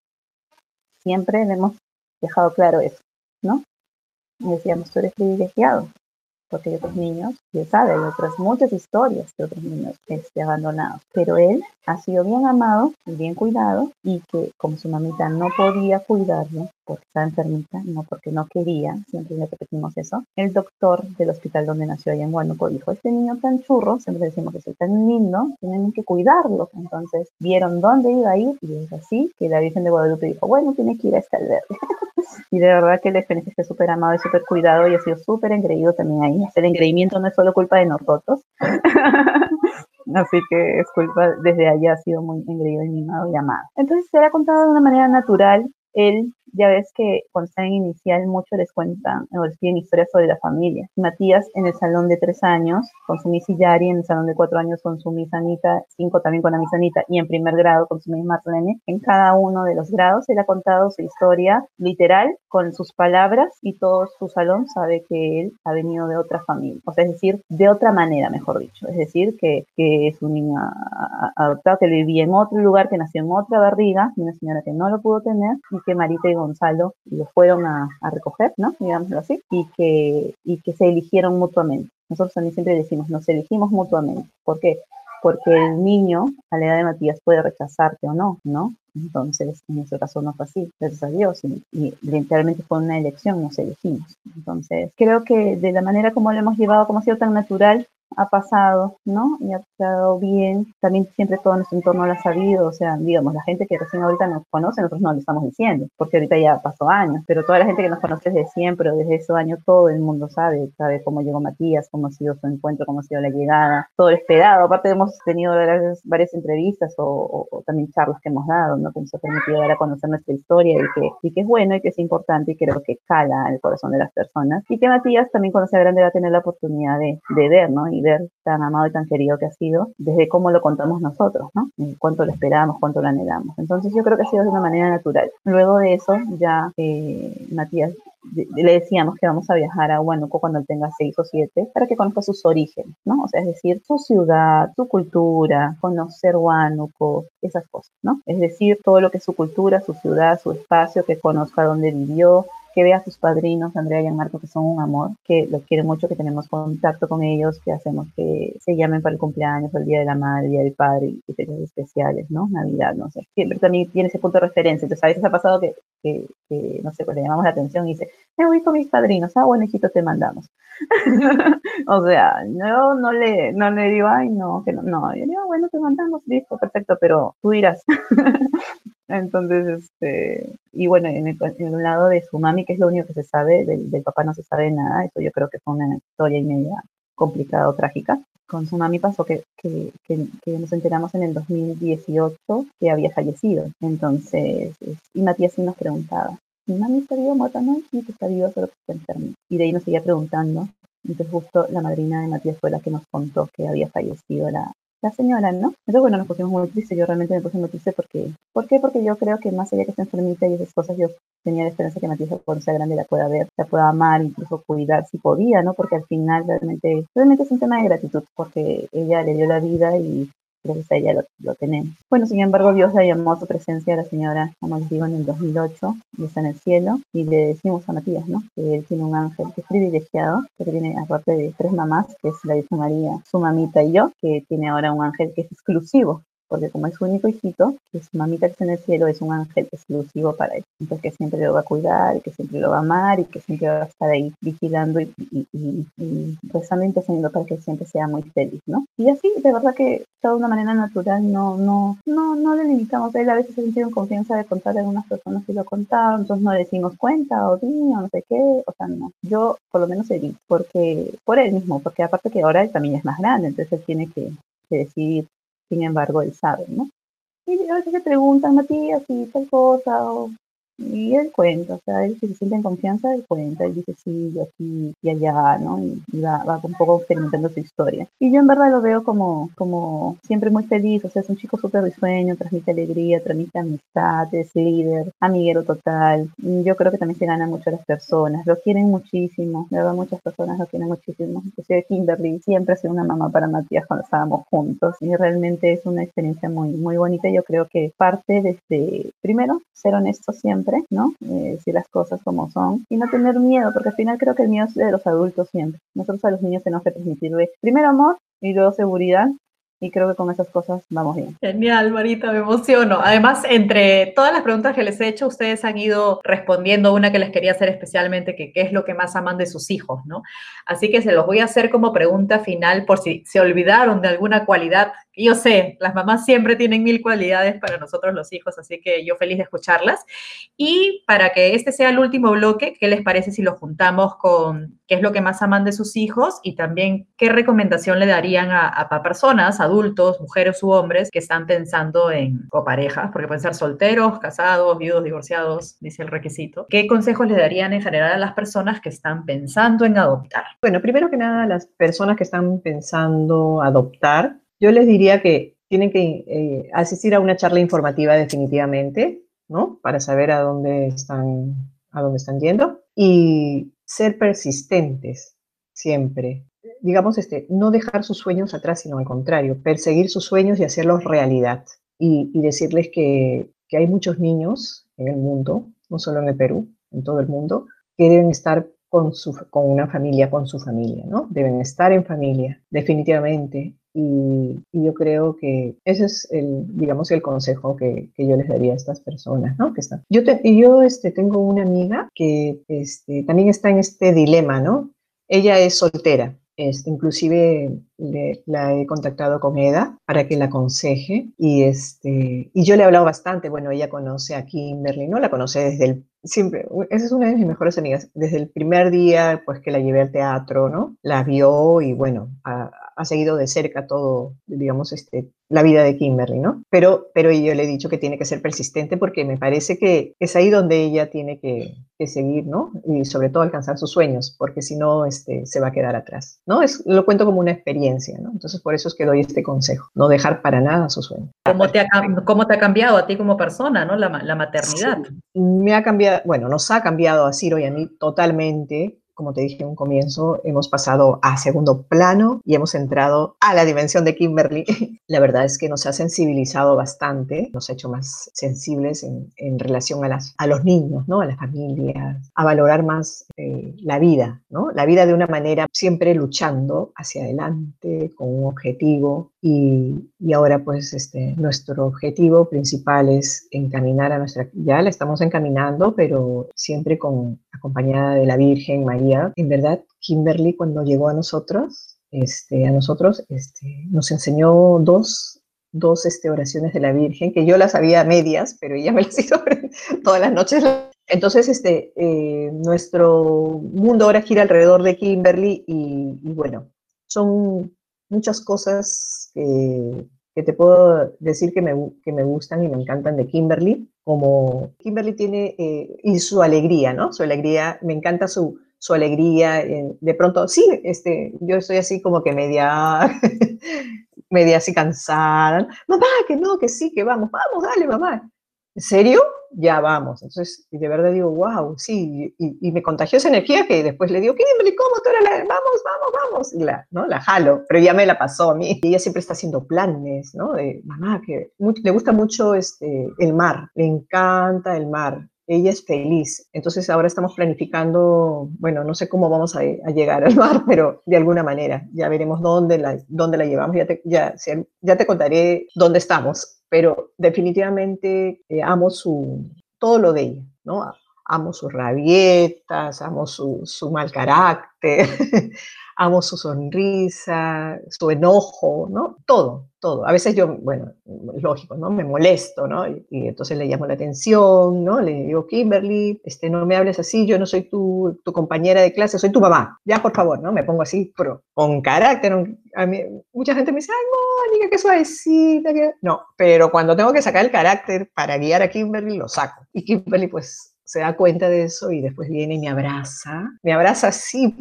Siempre le hemos dejado claro eso, ¿no? Y decíamos, tú eres privilegiado, porque hay otros niños, ya sabe, hay otras muchas historias de otros niños este, abandonados, pero él ha sido bien amado y bien cuidado y que como su mamita no podía cuidarlo porque estaba enfermita, no porque no quería, siempre le repetimos eso, el doctor del hospital donde nació allá en Huánuco dijo, este niño tan churro, siempre decimos que es tan lindo, tienen que cuidarlo. Entonces vieron dónde iba a ir y es así que la Virgen de Guadalupe dijo, bueno, tiene que ir a este albergue. *laughs* y de verdad que la experiencia está súper amado y súper cuidado y ha sido súper engreído también ahí. El engreimiento no es solo culpa de nosotros. *laughs* Así que es culpa, desde allá ha sido muy engreído y mimado y amado. Entonces se ha contado de una manera natural. Él ya ves que cuando están en inicial mucho les cuentan o les piden historias sobre la familia. Matías en el salón de tres años con su Miss Yari, en el salón de cuatro años con su Miss Anita, cinco también con la Miss Anita y en primer grado con su Miss Marlene. En cada uno de los grados él ha contado su historia literal con sus palabras y todo su salón sabe que él ha venido de otra familia, o sea, es decir, de otra manera, mejor dicho. Es decir, que, que es un niño adoptado que vivía en otro lugar, que nació en otra barriga, una señora que no lo pudo tener y que Marita y Gonzalo lo fueron a, recoger, ¿no? Digámoslo así, y que, y que se eligieron mutuamente. Nosotros también siempre decimos, nos elegimos mutuamente. ¿Por qué? Porque el niño a la edad de Matías puede rechazarte o no, ¿no? Entonces, en nuestro caso no fue así, gracias a Dios, y, y, literalmente fue una elección, nos elegimos. Entonces, creo que de la manera como lo hemos llevado, como ha sido tan natural, ha pasado, ¿no? Y ha pasado bien. También siempre todo nuestro entorno lo ha sabido, o sea, digamos, la gente que recién ahorita nos conoce, nosotros no lo estamos diciendo, porque ahorita ya pasó años, pero toda la gente que nos conoce desde siempre, desde esos años, todo el mundo sabe, sabe cómo llegó Matías, cómo ha sido su encuentro, cómo ha sido la llegada, todo esperado. Aparte hemos tenido varias, varias entrevistas o, también charlas que hemos dado, ¿no? Que nos ha permitido dar a conocer nuestra historia y que, y que es bueno y que es importante y creo que cala el corazón de las personas. Y que Matías también cuando sea grande va a tener la oportunidad de, de ver, ¿no? Ver tan amado y tan querido que ha sido, desde cómo lo contamos nosotros, ¿no? cuánto lo esperamos, cuánto lo anhelamos. Entonces yo creo que ha sido de una manera natural. Luego de eso, ya eh, Matías le decíamos que vamos a viajar a Huánuco cuando él tenga seis o siete para que conozca sus orígenes, ¿no? O sea, es decir, su ciudad, su cultura, conocer Huánuco, esas cosas, ¿no? Es decir, todo lo que es su cultura, su ciudad, su espacio, que conozca dónde vivió, que vea a sus padrinos, Andrea y Marco, que son un amor, que los quieren mucho, que tenemos contacto con ellos, que hacemos que se llamen para el cumpleaños, el Día de la Madre, el Día del Padre y fechas especiales, ¿no? Navidad, no sé. Siempre también tiene ese punto de referencia. Entonces, a veces ha pasado que, que, no sé, pues le llamamos la atención y dice, me voy con mis padrinos, ah, bueno, hijito, te mandamos. *laughs* o sea, yo no le, no le digo, ay, no, que no, no, yo digo, bueno, te mandamos, listo, perfecto, pero tú dirás. *laughs* Entonces, este, y bueno, en el, en el, lado de su mami, que es lo único que se sabe, del, papá no se sabe nada, eso yo creo que fue una historia y media complicada o trágica. Con su mami pasó que, que, que, que, nos enteramos en el 2018 que había fallecido. Entonces, y Matías sí nos preguntaba, ¿mi mami está viva muerta? No, sí, que está viva, pero que está enferma. Y de ahí nos seguía preguntando. Entonces justo la madrina de Matías fue la que nos contó que había fallecido la, la señora, ¿no? Entonces, bueno, nos pusimos muy tristes, yo realmente me puse muy triste porque, ¿por qué? Porque yo creo que más allá que esté enfermita y esas cosas, yo tenía la esperanza que Matías cuando sea grande la pueda ver, la pueda amar, incluso cuidar si podía, ¿no? Porque al final realmente, realmente es un tema de gratitud, porque ella le dio la vida y gracias a ella lo, tenemos. Bueno, sin embargo, Dios le llamó a su presencia a la señora, como les digo, en el 2008, y está en el cielo, y le decimos a Matías, ¿no? Que él tiene un ángel que es privilegiado, que tiene aparte de tres mamás, que es la Virgen María, su mamita y yo, que tiene ahora un ángel que es exclusivo porque como es su único hijito, que su mamita que está en el cielo es un ángel exclusivo para él. Entonces que siempre lo va a cuidar, que siempre lo va a amar y que siempre va a estar ahí vigilando y, y, y, y rezando y para que siempre sea muy feliz, ¿no? Y así, de verdad que de una manera natural, no, no, no, no le limitamos. Él a veces se confianza de contar a algunas personas que lo contaron, entonces no le decimos cuenta o di o no sé qué, o sea, no. Yo por lo menos di, porque, por él mismo, porque aparte que ahora él también es más grande, entonces él tiene que, que decidir sin embargo, él sabe, ¿no? Y a veces se preguntan, Matías, y tal cosa, o Y él cuenta, o sea, él si se siente en confianza, él cuenta, él dice sí, yo aquí y allá, ¿no? Y, va, va, un poco experimentando su historia. Y yo en verdad lo veo como, como siempre muy feliz, o sea, es un chico súper risueño, transmite alegría, transmite amistad, es líder, amiguero total. Yo creo que también se gana mucho a las personas, lo quieren muchísimo, de verdad muchas personas lo quieren muchísimo. Inclusive Kimberly siempre ha sido una mamá para Matías cuando estábamos juntos y realmente es una experiencia muy, muy bonita. Yo creo que parte desde, primero, ser honesto siempre ¿no? Eh, las cosas como son y no tener miedo, porque al final creo que el miedo es de los adultos siempre. Nosotros a los niños tenemos que transmitirle primero amor y luego seguridad y creo que con esas cosas vamos bien. Genial, Marita, me emociono. Además, entre todas las preguntas que les he hecho, ustedes han ido respondiendo una que les quería hacer especialmente, que qué es lo que más aman de sus hijos, ¿no? Así que se los voy a hacer como pregunta final por si se olvidaron de alguna cualidad. Yo sé, las mamás siempre tienen mil cualidades para nosotros los hijos, así que yo feliz de escucharlas. Y para que este sea el último bloque, ¿qué les parece si lo juntamos con qué es lo que más aman de sus hijos y también qué recomendación le darían a, a personas, adultos, mujeres u hombres que están pensando en coparejas, porque pueden ser solteros, casados, viudos, divorciados, dice el requisito. ¿Qué consejos le darían en general a las personas que están pensando en adoptar? Bueno, primero que nada, las personas que están pensando adoptar, yo les diría que tienen que eh, asistir a una charla informativa definitivamente, ¿no? Para saber a dónde están, a dónde están yendo y ser persistentes siempre. Digamos, este, no dejar sus sueños atrás, sino al contrario, perseguir sus sueños y hacerlos realidad. Y, decirles que, que, hay muchos niños en el mundo, no solo en el Perú, en todo el mundo, que deben estar con, su, con una familia, con su familia, ¿no? Deben estar en familia, definitivamente. Y, yo creo que ese es el, digamos, el consejo que, que yo les daría a estas personas, ¿no? Que están. Yo, te, yo este, tengo una amiga que este, también está en este dilema, ¿no? Ella es soltera, este, inclusive la he contactado con Eda para que la aconseje y, este, y yo le he hablado bastante, bueno, ella conoce a Kimberly, ¿no? La conoce desde el, siempre, esa es una de mis mejores amigas, desde el primer día, pues que la llevé al teatro, ¿no? La vio y bueno, ha, ha seguido de cerca todo, digamos, este, la vida de Kimberly, ¿no? Pero, pero yo le he dicho que tiene que ser persistente porque me parece que es ahí donde ella tiene que, que seguir, ¿no? Y sobre todo alcanzar sus sueños, porque si no, este, se va a quedar atrás, ¿no? Es, lo cuento como una experiencia, ¿no? Entonces, por eso es que doy este consejo, no dejar para nada sus sueños. ¿Cómo te ha, cómo te ha cambiado a ti como persona, ¿no? La, la maternidad. Sí, me ha cambiado, bueno, nos ha cambiado a Ciro y a mí totalmente como te dije en un comienzo, hemos pasado a segundo plano y hemos entrado a la dimensión de Kimberly. *laughs* La verdad es que nos ha sensibilizado bastante, nos ha hecho más sensibles en, en relación a, las, a los niños, ¿no? a las familias, a valorar más eh, la vida, ¿no? la vida de una manera siempre luchando hacia adelante con un objetivo y, y ahora pues este, nuestro objetivo principal es encaminar a nuestra, ya la estamos encaminando, pero siempre con acompañada de la Virgen María en verdad, Kimberly cuando llegó a nosotros, este, a nosotros, este, nos enseñó dos, dos este, oraciones de la Virgen, que yo las sabía a medias, pero ella me las *laughs* hizo todas las noches. Entonces, este, eh, nuestro mundo ahora gira alrededor de Kimberly y, bueno, son muchas cosas que, te puedo decir que me, que me, gustan y me encantan de Kimberly, como Kimberly tiene, eh, y su alegría, ¿no? Su alegría, me encanta su, su alegría. Eh, de pronto, sí, este, yo estoy así como que media, *laughs* media así cansada. Mamá, que no, que sí, que vamos, vamos, dale, mamá. ¿En serio? Ya vamos. Entonces, de verdad digo, wow, sí, y, me contagió esa energía que después le digo, ¿qué? ¿Cómo? Tú la, vamos, vamos, vamos. Y la, ¿no? la jalo, pero ya me la pasó a mí. Y ella siempre está haciendo planes, ¿no? Mamá, que le gusta mucho este, el mar, le encanta el mar ella es feliz. Entonces ahora estamos planificando, bueno, no sé cómo vamos a, llegar al mar, pero de alguna manera ya veremos dónde la, dónde la llevamos. Ya te, ya, ya te contaré dónde estamos, pero definitivamente eh, amo su, todo lo de ella, ¿no? Amo sus rabietas, amo su, su mal carácter, *laughs* amo su sonrisa, su enojo, ¿no? Todo, todo. A veces yo, bueno, lógico, ¿no? Me molesto, ¿no? Y, entonces le llamo la atención, ¿no? Le digo, Kimberly, este, no me hables así, yo no soy tu, tu compañera de clase, soy tu mamá. Ya, por favor, ¿no? Me pongo así, pero con carácter. A mí, mucha gente me dice, ay, Mónica, qué suavecita. Que... No, pero cuando tengo que sacar el carácter para guiar a Kimberly, lo saco. Y Kimberly, pues, se da cuenta de eso y después viene y me abraza, me abraza así,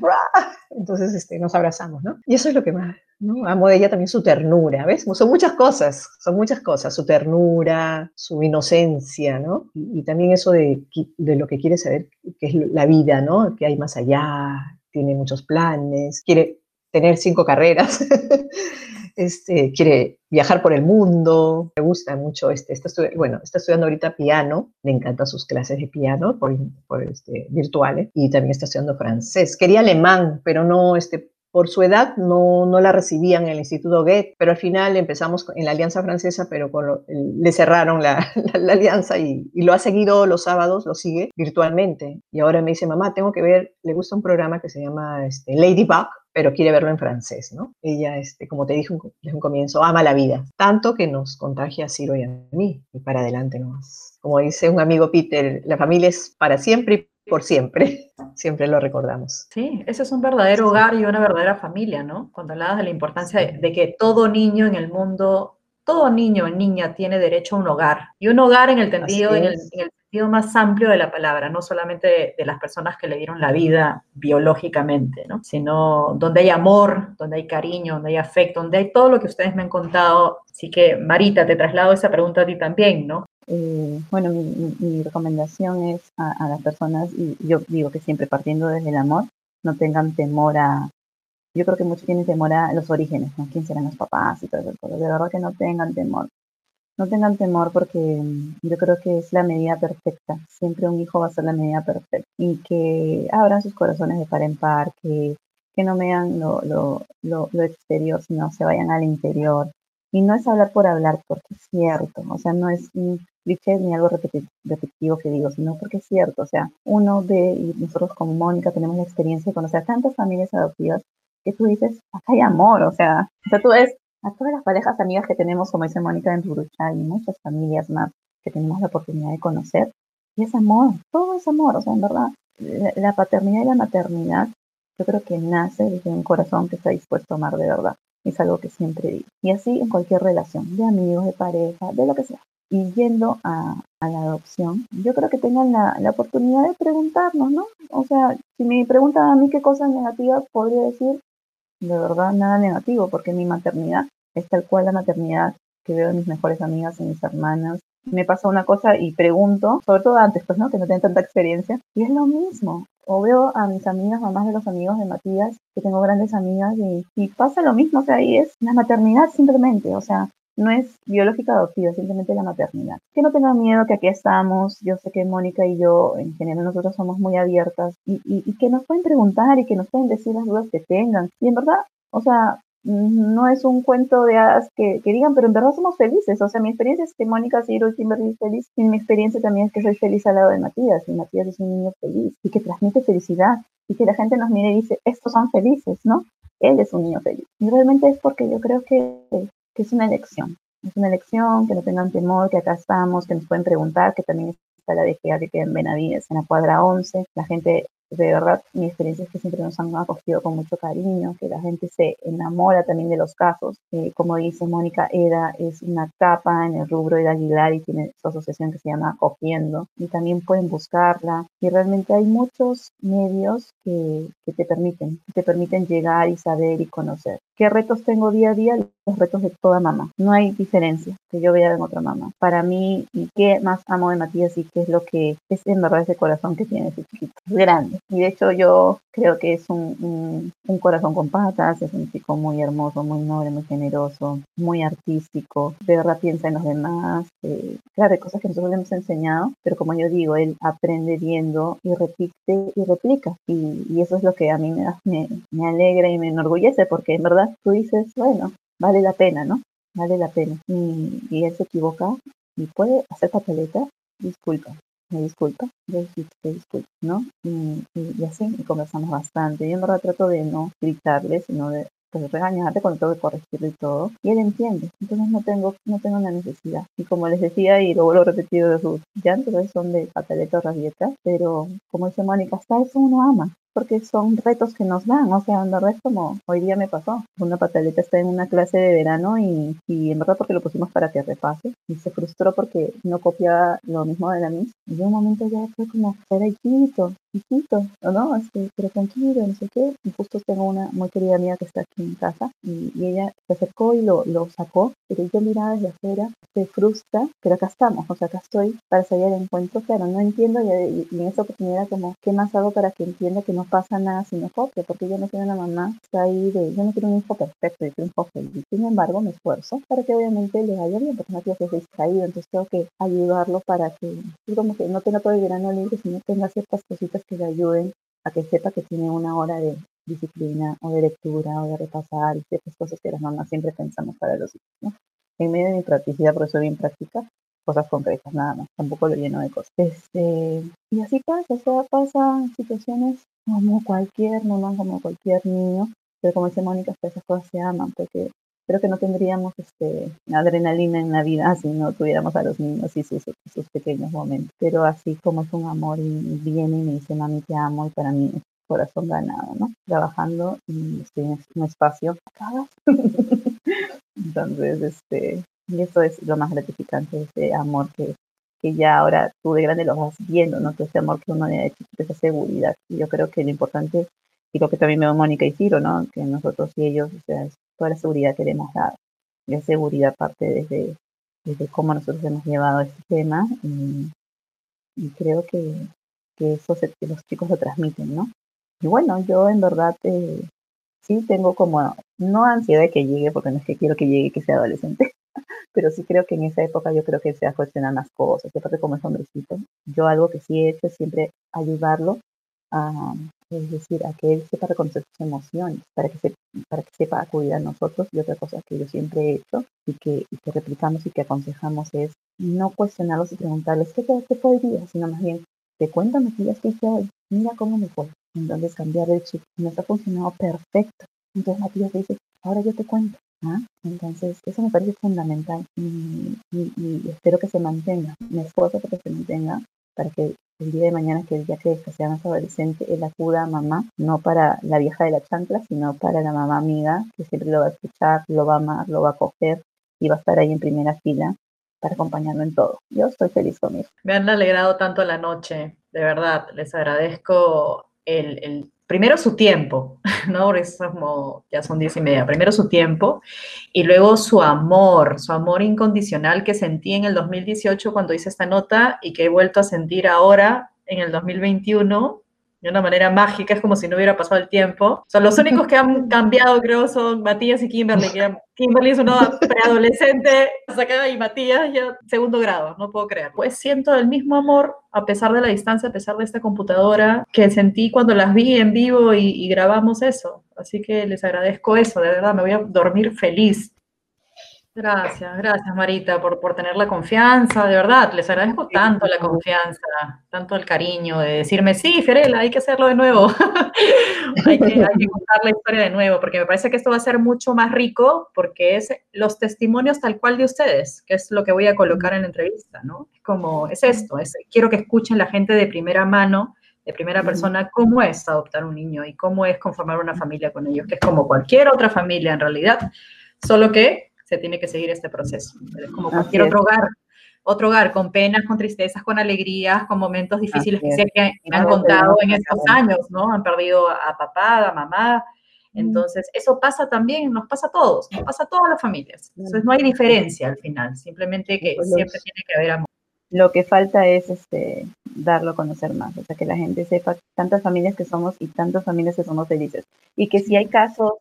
entonces este, nos abrazamos, ¿no? Y eso es lo que más, ¿no? Amo de ella también su ternura, ¿ves? Son muchas cosas, son muchas cosas, su ternura, su inocencia, ¿no? Y, también eso de, de, lo que quiere saber, que es la vida, ¿no? Que hay más allá, tiene muchos planes, quiere tener cinco carreras. *laughs* este, quiere viajar por el mundo, le gusta mucho, este, está bueno, está estudiando ahorita piano, le encantan sus clases de piano por, por este, virtuales y también está estudiando francés. Quería alemán, pero no, este, por su edad no, no la recibían en el Instituto Goethe, pero al final empezamos en la Alianza Francesa, pero le cerraron *laughs* la, alianza y, y, lo ha seguido los sábados, lo sigue virtualmente. Y ahora me dice, mamá, tengo que ver, le gusta un programa que se llama este, Ladybug, pero quiere verlo en francés, ¿no? Ella, este, como te dije desde un comienzo, ama la vida, tanto que nos contagia a Ciro y a mí, y para adelante nomás. Como dice un amigo Peter, la familia es para siempre y por siempre. *laughs* Siempre lo recordamos. Sí, ese es un verdadero hogar y una verdadera familia, ¿no? Cuando hablabas de la importancia de, que todo niño en el mundo todo niño o niña tiene derecho a un hogar. Y un hogar en el sentido, en el, más amplio de la palabra, no solamente de, las personas que le dieron la vida biológicamente, ¿no? sino donde hay amor, donde hay cariño, donde hay afecto, donde hay todo lo que ustedes me han contado. Así que, Marita, te traslado esa pregunta a ti también, ¿no? Eh, bueno, mi, recomendación es a, las personas, y yo digo que siempre partiendo desde el amor, no tengan temor a, yo creo que muchos tienen temor a los orígenes, ¿no? ¿Quién serán los papás y todo eso? De verdad que no tengan temor no tengan temor porque mm, yo creo que es la medida perfecta. Siempre un hijo va a ser la medida perfecta. Y que abran sus corazones de par en par, que, que no vean lo, lo, lo, exterior, sino se vayan al interior. Y no es hablar por hablar, porque es cierto. O sea, no es un cliché ni algo repetitivo que digo, sino porque es cierto. O sea, uno ve, y nosotros como Mónica tenemos la experiencia de conocer tantas familias adoptivas que tú dices, acá hay amor. O sea, o sea tú ves a todas las parejas amigas que tenemos, como dice Mónica en Turucha, y muchas familias más que tenemos la oportunidad de conocer. Y es amor, todo es amor, o sea, en verdad, la, paternidad y la maternidad, yo creo que nace desde un corazón que está dispuesto a amar de verdad. Es algo que siempre digo. Y así en cualquier relación, de amigos, de pareja, de lo que sea. Y yendo a, la adopción, yo creo que tengan la, la, oportunidad de preguntarnos, ¿no? O sea, si me preguntan a mí qué cosas negativas, podría decir, de verdad nada negativo, porque mi maternidad es tal cual la maternidad que veo en mis mejores amigas, en mis hermanas. Me pasa una cosa y pregunto, sobre todo antes, pues, ¿no? Que no tienen tanta experiencia, y es lo mismo. O veo a mis amigas, mamás de los amigos de Matías, que tengo grandes amigas, y, y pasa lo mismo, o sea, ahí es la maternidad simplemente, o sea, no es biológica adoptiva, simplemente la maternidad. Que no tengan miedo, que aquí estamos. Yo sé que Mónica y yo, en general, nosotros somos muy abiertas y, y, que nos pueden preguntar y que nos pueden decir las dudas que tengan. Y en verdad, o sea, no es un cuento de hadas que, que, digan, pero en verdad somos felices. O sea, mi experiencia es que Mónica Ciro y Kimberly es feliz. Y mi experiencia también es que soy feliz al lado de Matías. Y Matías es un niño feliz y que transmite felicidad. Y que la gente nos mire y dice, estos son felices, ¿no? Él es un niño feliz. Y realmente es porque yo creo que que es una elección. Es una elección, que no tengan temor, que acá estamos, que nos pueden preguntar, que también está la DGA que queda en Benavides, en la cuadra 11. La gente de verdad mi experiencia es que siempre nos han acogido con mucho cariño, que la gente se enamora también de los casos. Eh, como dice Mónica, EDA es una capa en el rubro de Aguilar y tiene su asociación que se llama Acogiendo y también pueden buscarla. Y realmente hay muchos medios que, que te permiten, que te permiten llegar y saber y conocer. ¿Qué retos tengo día a día? Los retos de toda mamá. No hay diferencia que yo vea en otra mamá. Para mí, y qué más amo de Matías y qué es lo que es en verdad ese corazón que tiene ese chiquito. grande y de hecho yo creo que es un, un, corazón con patas, es un chico muy hermoso, muy noble, muy generoso, muy artístico, de verdad piensa en los demás, eh, claro, hay cosas que nosotros le hemos enseñado, pero como yo digo, él aprende viendo y repite y replica. Y, y eso es lo que a mí me, me, alegra y me enorgullece, porque en verdad tú dices, bueno, vale la pena, ¿no? Vale la pena. Y, y él se equivoca y puede hacer papeleta, disculpa, me disculpa, yo disculpo, ¿no? Y, y, así, y conversamos bastante. Yo en verdad trato de no gritarle, sino de pues, regañarte cuando tengo que corregirlo y todo. Y él entiende. Entonces no tengo, no tengo la necesidad. Y como les decía, y lo vuelvo a repetir de sus llantos, son de pataleta o rabieta, pero como dice Mónica, hasta eso uno ama porque son retos que nos dan, o sea, en verdad es como hoy día me pasó, una pataleta está en una clase de verano y, y en verdad porque lo pusimos para que repase y se frustró porque no copiaba lo mismo de la misma y de un momento ya fue como, era hijito, hijito, ¿o no? Este, pero tranquilo, no sé qué, y justo tengo una muy querida amiga que está aquí en casa y, ella se acercó y lo, lo sacó, pero yo miraba desde afuera, se frustra, pero acá estamos, o sea, acá estoy para salir al encuentro, claro, no entiendo y, y en esa oportunidad como, ¿qué más hago para que entienda que no pasa nada si no copia, porque yo no quiero una mamá está ahí de, yo no quiero un hijo perfecto, yo quiero un hijo feliz. Sin embargo, me esfuerzo para que obviamente le vaya bien, porque no quiero que esté distraído, entonces tengo que ayudarlo para que, como que no tenga todo el verano libre, sino tenga ciertas cositas que le ayuden a que sepa que tiene una hora de disciplina o de lectura o de repasar y ciertas cosas que las mamás siempre pensamos para los hijos, ¿no? En medio de mi practicidad, por eso bien práctica, cosas concretas, nada más, tampoco lo lleno de cosas. Este, y así pasa, o sea, pasan situaciones como cualquier mamá, como cualquier niño, pero como dice Mónica, pues esas cosas se aman, porque creo que no tendríamos este, adrenalina en la vida *laughs* si no tuviéramos a los niños y sus, sus pequeños momentos. Pero así como es un amor y viene y me dice, mami, te amo, y para mí es corazón ganado, ¿no? Trabajando y estoy en un espacio, acabas. *laughs* Entonces, este, y eso es lo más gratificante, ese amor que, que ya ahora tú de grande lo vas viendo, ¿no? Que ese amor que uno de esa seguridad. Y yo creo que lo importante, y lo que también veo Mónica y Ciro, ¿no? Que nosotros y ellos, o sea, toda la seguridad que le hemos dado. La seguridad parte desde, desde cómo nosotros hemos llevado este tema y, y creo que, que eso los chicos lo transmiten, ¿no? Y bueno, yo en verdad eh, sí tengo como, no ansiedad de que llegue, porque no es que quiero que llegue, que sea adolescente, pero sí creo que en esa época yo creo que se cuestionar más cosas, y aparte como es hombrecito, yo algo que sí he hecho es siempre ayudarlo a, decir, a que él sepa reconocer sus emociones, para que, se, para que sepa acudir a nosotros. Y otra cosa que yo siempre he hecho y que, replicamos y que aconsejamos es no cuestionarlos y preguntarles qué te fue hoy día, sino más bien, te cuéntame qué ya que hoy, mira cómo me fue. Entonces cambiar el chip nos ha funcionado perfecto. Entonces la tía te dice, ahora yo te cuento. Entonces, eso me parece fundamental y, espero que se mantenga. Mi esposo que se mantenga para que el día de mañana que el día que sea más adolescente, él acuda a mamá, no para la vieja de la chancla, sino para la mamá amiga, que siempre lo va a escuchar, lo va a amar, lo va a coger y va a estar ahí en primera fila para acompañarlo en todo. Yo estoy feliz con eso. Me han alegrado tanto la noche, de verdad. Les agradezco el, el primero su tiempo, *laughs* ¿no? Porque como, ya son diez y media, primero su tiempo y luego su amor, su amor incondicional que sentí en el 2018 cuando hice esta nota y que he vuelto a sentir ahora en el 2021 de una manera mágica, es como si no hubiera pasado el tiempo. Son los *laughs* únicos que han cambiado, creo, son Matías y Kimberly. Que Kimberly es una preadolescente sacada y Matías ya segundo grado, no puedo creer. Pues siento el mismo amor a pesar de la distancia, a pesar de esta computadora que sentí cuando las vi en vivo y, y grabamos eso. Así que les agradezco eso, de verdad, me voy a dormir feliz Gracias, gracias Marita por, por tener la confianza, de verdad, les agradezco tanto la confianza, tanto el cariño de decirme, sí, Fiorella, hay que hacerlo de nuevo, *laughs* hay, que, hay, que, contar la historia de nuevo, porque me parece que esto va a ser mucho más rico, porque es los testimonios tal cual de ustedes, que es lo que voy a colocar en la entrevista, ¿no? Es como, es esto, es, quiero que escuchen la gente de primera mano, de primera persona, cómo es adoptar un niño y cómo es conformar una familia con ellos, que es como cualquier otra familia en realidad, solo que se tiene que seguir este proceso. Es como cualquier otro hogar, otro hogar, con penas, con tristezas, con alegrías, con momentos difíciles que, sé que han contado en estos años, ¿no? Han perdido a papá, a mamá. Entonces, eso pasa también, nos pasa a todos, nos pasa a todas las familias. Entonces, no hay diferencia al final, simplemente que pues siempre tiene que haber amor. Lo que falta es este, darlo a conocer más, o sea, que la gente sepa tantas familias que somos y tantas familias que somos felices. Y que si hay casos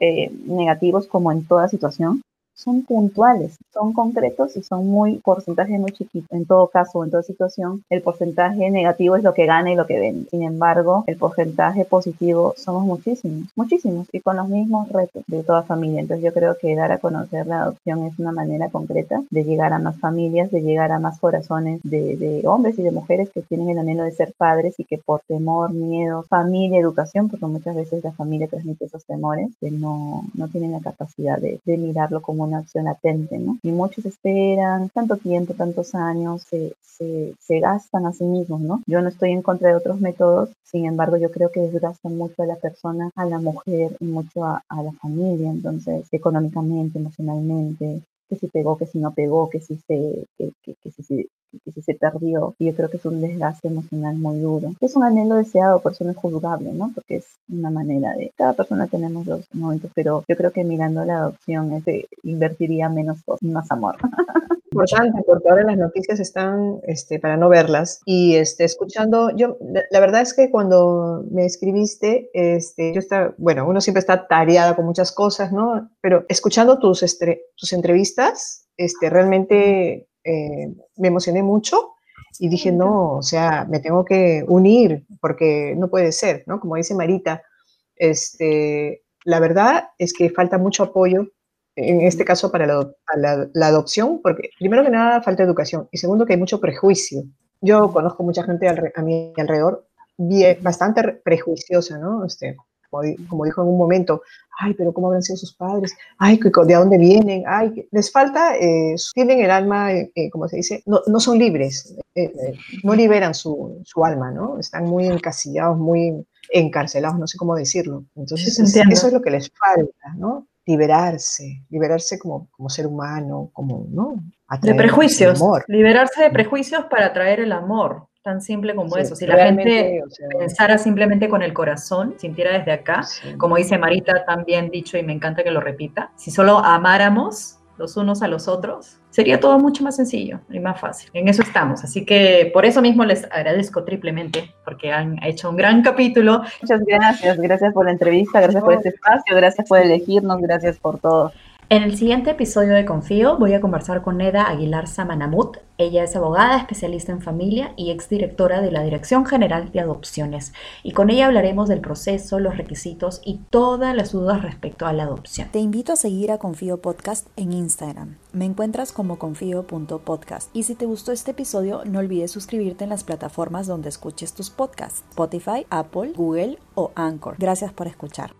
eh, negativos como en toda situación, son puntuales, son concretos y son muy porcentaje muy chiquito. En todo caso, en toda situación, el porcentaje negativo es lo que gana y lo que vende. Sin embargo, el porcentaje positivo somos muchísimos, muchísimos y con los mismos retos de toda familia. Entonces yo creo que dar a conocer la adopción es una manera concreta de llegar a más familias, de llegar a más corazones de, de hombres y de mujeres que tienen el anhelo de ser padres y que por temor, miedo, familia, educación, porque muchas veces la familia transmite esos temores, que no, no tienen la capacidad de, de mirarlo como una opción latente, ¿no? Y muchos esperan tanto tiempo, tantos años, se, se, se, gastan a sí mismos, ¿no? Yo no estoy en contra de otros métodos, sin embargo, yo creo que desgastan mucho a la persona, a la mujer y mucho a, la familia, entonces, económicamente, emocionalmente, que si pegó, que si no pegó, que si se, que si, que si se perdió. Yo creo que es un desgaste emocional muy duro. Es un anhelo deseado, por eso no es juzgable, ¿no? Porque es una manera de... Cada persona tenemos los momentos, pero yo creo que mirando la adopción este, invertiría menos y más amor. *laughs* importante porque ahora las noticias están este, para no verlas y este, escuchando, yo la verdad es que cuando me escribiste, este, yo estaba, bueno, uno siempre está tareada con muchas cosas, ¿no? Pero escuchando tus, tus entrevistas, este, realmente eh, me emocioné mucho y dije, no, o sea, me tengo que unir porque no puede ser, ¿no? Como dice Marita, este, la verdad es que falta mucho apoyo en este caso para la, la, la, adopción, porque primero que nada falta educación y segundo que hay mucho prejuicio. Yo conozco mucha gente al, a mi alrededor bien, bastante prejuiciosa, ¿no? Este, como, como, dijo en un momento, ay, pero ¿cómo habrán sido sus padres? Ay, ¿de dónde vienen? Ay, les falta, eh, tienen el alma, eh, como se dice, no, no son libres, eh, no liberan su, su, alma, ¿no? Están muy encasillados, muy encarcelados, no sé cómo decirlo. Entonces, eso es lo que les falta, ¿no? liberarse, liberarse como, como ser humano, como, ¿no? de prejuicios, liberarse de prejuicios para atraer el amor, tan simple como sí, eso. Si la gente o sea, pensara simplemente con el corazón, sintiera desde acá, sí. como dice Marita también dicho y me encanta que lo repita, si solo amáramos los unos a los otros, sería todo mucho más sencillo y más fácil. En eso estamos. Así que por eso mismo les agradezco triplemente porque han hecho un gran capítulo. Muchas gracias. Gracias por la entrevista, gracias por este espacio, gracias por elegirnos, gracias por todo. En el siguiente episodio de Confío voy a conversar con Neda Aguilar Samanamut. Ella es abogada, especialista en familia y exdirectora de la Dirección General de Adopciones. Y con ella hablaremos del proceso, los requisitos y todas las dudas respecto a la adopción. Te invito a seguir a Confío Podcast en Instagram. Me encuentras como confío.podcast. Y si te gustó este episodio, no olvides suscribirte en las plataformas donde escuches tus podcasts, Spotify, Apple, Google o Anchor. Gracias por escuchar.